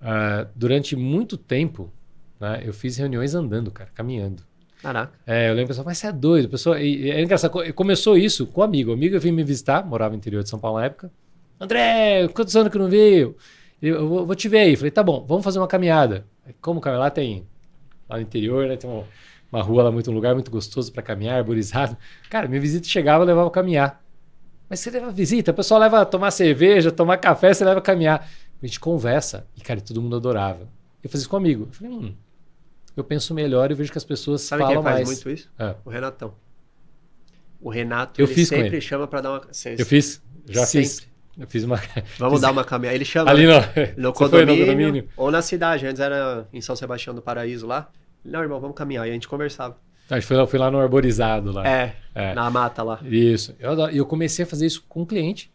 ah, durante muito tempo, né, eu fiz reuniões andando, cara, caminhando. caraca. É, eu lembro o pessoal, mas você é doido. Pessoal, e, e é engraçado, co- começou isso com um amigo. O amigo veio me visitar, morava no interior de São Paulo na época. André, quantos anos que não veio? Eu, eu vou, vou te ver aí. Falei, tá bom, vamos fazer uma caminhada. Como caminhar? Lá tem, lá no interior, né, tem uma, uma rua lá, muito, um lugar muito gostoso para caminhar, arborizado. Cara, minha visita chegava, eu levava a caminhar. Mas você leva visita, o pessoal leva tomar cerveja, tomar café, você leva caminhar. A gente conversa. E, cara, todo mundo adorava. Eu fazia isso com amigo. Eu falei, hum, eu penso melhor e vejo que as pessoas Sabe falam quem faz mais. muito isso? É. O Renatão. O Renato, Eu ele fiz sempre ele. chama pra dar uma. Eu fiz, já Sempre. fiz. Eu fiz uma. Vamos fiz- *laughs* dar uma caminhada. Ele chama Ali né? no, *laughs* no Você foi condomínio, no condomínio. ou na cidade. Antes era em São Sebastião do Paraíso lá. Não, irmão, vamos caminhar. E a gente conversava. A gente foi lá, foi lá no arborizado lá. É, É. na mata lá. Isso. Eu, e eu comecei a fazer isso com o cliente.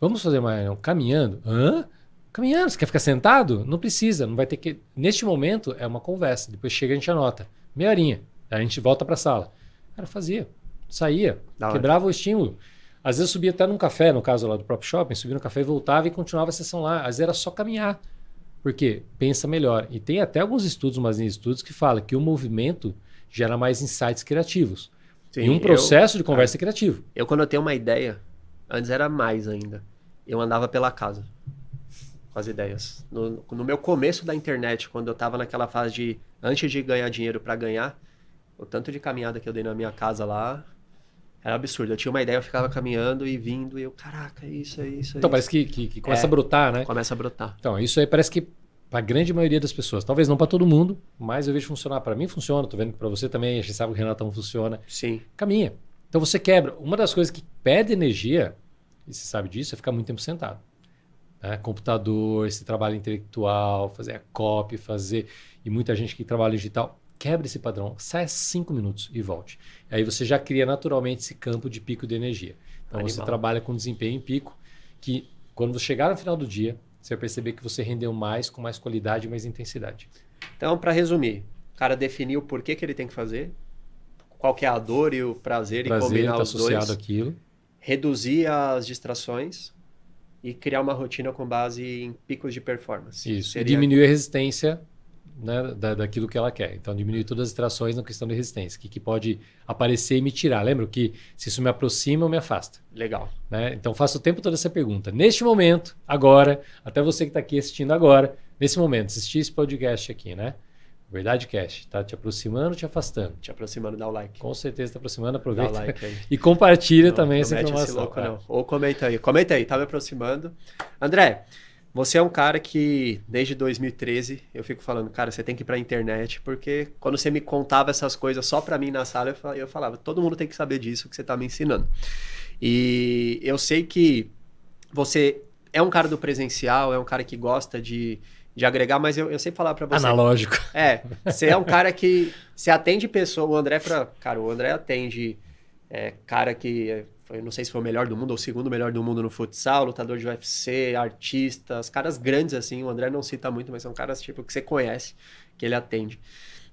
Vamos fazer mais não, caminhando? Hã? Caminhando, você quer ficar sentado? Não precisa, não vai ter que. Neste momento é uma conversa. Depois chega a gente anota. Meia horinha. Aí a gente volta pra sala. Cara, fazia. Saía. Da hora. quebrava o estímulo. Às vezes subia até num café, no caso lá do próprio shopping, subia no café e voltava e continuava a sessão lá. Às vezes era só caminhar. Por quê? Pensa melhor. E tem até alguns estudos, linhas de estudos, que falam que o movimento gera mais insights criativos. Sim, e um eu- processo de conversa é criativo. Eu, quando eu tenho uma ideia, antes era mais ainda. Eu andava pela casa com as ideias. No, no meu começo da internet, quando eu tava naquela fase de antes de ganhar dinheiro pra ganhar, o tanto de caminhada que eu dei na minha casa lá era absurdo. Eu tinha uma ideia, eu ficava caminhando e vindo, e eu, caraca, é isso, é isso. É Então isso. parece que, que, que começa É. a brotar, né? Começa a brotar. Então, isso aí parece que para a grande maioria das pessoas, talvez não para todo mundo, mas eu vejo funcionar. Para mim funciona, tô vendo que para você também, a gente sabe que o Renatão funciona. Sim. Caminha. Então você quebra. Uma das coisas que perde energia, e você sabe disso, é ficar muito tempo sentado. Né? Computador, esse trabalho intelectual, fazer a copy, fazer. E muita gente que trabalha digital, quebra esse padrão, sai cinco minutos e volte. Aí você já cria naturalmente esse campo de pico de energia. Então você Animal. trabalha com desempenho em pico, que quando você chegar no final do dia, você vai perceber que você rendeu mais, com mais qualidade e mais intensidade. Então, pra resumir, o cara definiu o porquê que ele tem que fazer, qual que é a dor e o prazer, e Prazer combinar está os associado dois. àquilo. reduzir as distrações e criar uma rotina com base em picos de performance. Isso. Seria- E diminuir a resistência né, da, daquilo que ela quer. Então, diminuir todas as distrações na questão de resistência. O que, que pode aparecer e me tirar. Lembra que se isso me aproxima ou me afasta. Legal. né? Então, faço o tempo todo essa pergunta. Neste momento, agora, até você que está aqui assistindo agora, nesse momento, assistir esse podcast aqui, né? Verdade Cast. Está te aproximando ou te afastando? Te aproximando, dá o like. Com certeza está aproximando. Dá Aproveita o like aí. *laughs* e compartilha Não- também não essa mete esse informação. louco, não. Ou comenta aí. Comenta aí, tá me aproximando. André, você é um cara que, desde 2013, eu fico falando, cara, você tem que ir pra internet, porque quando você me contava essas coisas só pra mim na sala, eu fa- eu falava, todo mundo tem que saber disso que você tá me ensinando. E eu sei que você é um cara do presencial, é um cara que gosta de, de agregar, mas eu, eu sempre falar para você. Analógico. É, você é um cara que você atende pessoa. O André, pra, cara, o André atende é, cara que foi, não sei se foi o melhor do mundo ou o segundo melhor do mundo no futsal, lutador de UFC, artistas, caras grandes assim. O André não cita muito, mas são caras tipo que você conhece, que ele atende.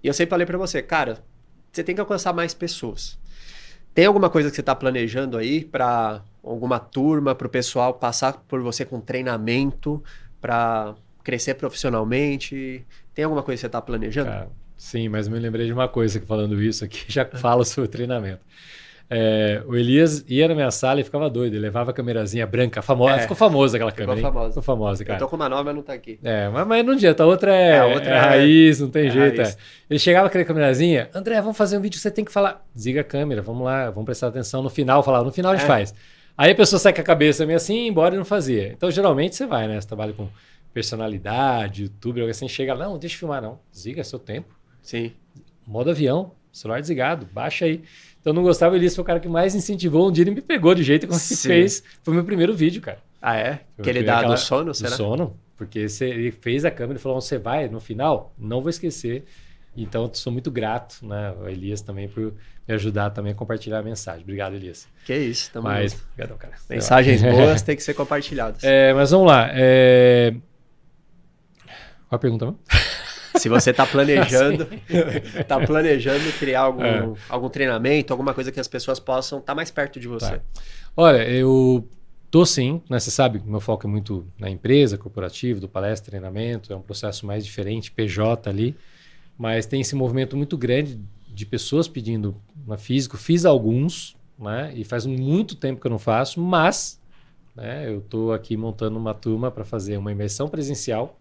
E eu sempre falei para você, cara, você tem que alcançar mais pessoas. Tem alguma coisa que você está planejando aí para alguma turma, para o pessoal passar por você com treinamento, para crescer profissionalmente? Tem alguma coisa que você está planejando? Cara, sim, mas me lembrei de uma coisa que falando isso aqui *laughs* já fala sobre treinamento. É, o Elias ia na minha sala e ficava doido. Ele levava a câmerazinha branca, famosa. É, ficou famosa aquela câmera. Ficou famosa. Ficou famosa, cara. Eu tô com uma nova, mas não tá aqui. É, mas, mas não adianta. A outra é, é, a outra é, é raiz, não tem jeito. É. Ele chegava com aquela câmerazinha. André, vamos fazer um vídeo, você tem que falar. Desliga a câmera, vamos lá, vamos prestar atenção. No final, falar. No final a gente faz. Aí a pessoa sai com a cabeça meio assim, embora e não fazia. Então, geralmente, você vai, né? Você trabalha com personalidade, youtuber, algo assim, chega, não, deixa eu filmar, não. Desliga seu tempo. Sim. Modo avião, celular desligado, baixa aí. Então eu não gostava, o Elias foi o cara que mais incentivou. Um dia ele me pegou de jeito que fez. Foi o meu primeiro vídeo, cara. Ah, é? Foi que ele dá aquela... do sono, será? Do sono. Porque você, ele fez a câmera e falou: você vai no final? Não vou esquecer. Então, sou muito grato, né, ao Elias também por me ajudar também a compartilhar a mensagem. Obrigado, Elias. Que isso, tamo Mas, obrigado, cara. Mensagens boas *laughs* têm que ser compartilhadas. É, mas vamos lá. É... Qual a pergunta? Não? Se você está planejando, *laughs* *laughs* tá planejando criar algum, é. algum treinamento, alguma coisa que as pessoas possam estar tá mais perto de você. Tá. Olha, eu tô sim, né? Você sabe, meu foco é muito na empresa, corporativo, do palestra, treinamento, é um processo mais diferente, PJ ali, mas tem esse movimento muito grande de pessoas pedindo na físico. Fiz alguns, né? E faz muito tempo que eu não faço, mas né, eu estou aqui montando uma turma para fazer uma imersão presencial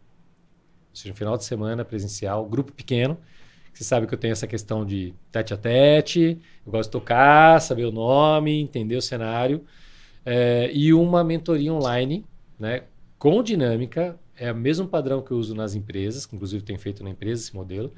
ou seja, um final de semana presencial, grupo pequeno. Você sabe que eu tenho essa questão de tete a tete, eu gosto de tocar, saber o nome, entender o cenário. É, e uma mentoria online, né, com dinâmica, é o mesmo padrão que eu uso nas empresas, que inclusive tenho feito na empresa esse modelo,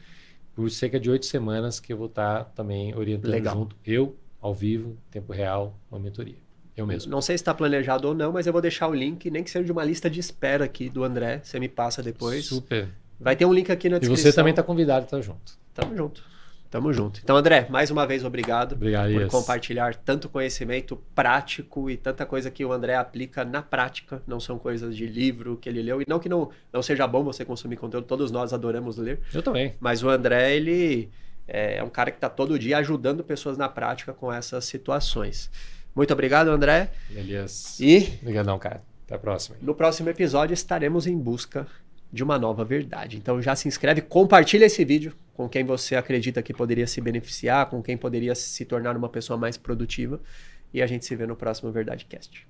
por cerca de oito semanas que eu vou estar também orientando Legal. junto, eu, ao vivo, tempo real, uma mentoria. Eu mesmo. Não sei se está planejado ou não, mas eu vou deixar o link, nem que seja de uma lista de espera aqui do André. Você me passa depois. Super. Vai ter um link aqui na descrição. E você também está convidado estar junto. Tamo junto. Tamo junto. Então, André, mais uma vez, obrigado, obrigado por compartilhar tanto conhecimento prático e tanta coisa que o André aplica na prática. Não são coisas de livro que ele leu. E não que não, não seja bom você consumir conteúdo, todos nós adoramos ler. Eu também. Mas o André, ele é um cara que está todo dia ajudando pessoas na prática com essas situações. Muito obrigado, André. Elias. E. Obrigadão, cara. Até a próxima. No próximo episódio estaremos em busca de uma nova verdade. Então já se inscreve, compartilha esse vídeo com quem você acredita que poderia se beneficiar, com quem poderia se tornar uma pessoa mais produtiva. E a gente se vê no próximo Verdade Cast.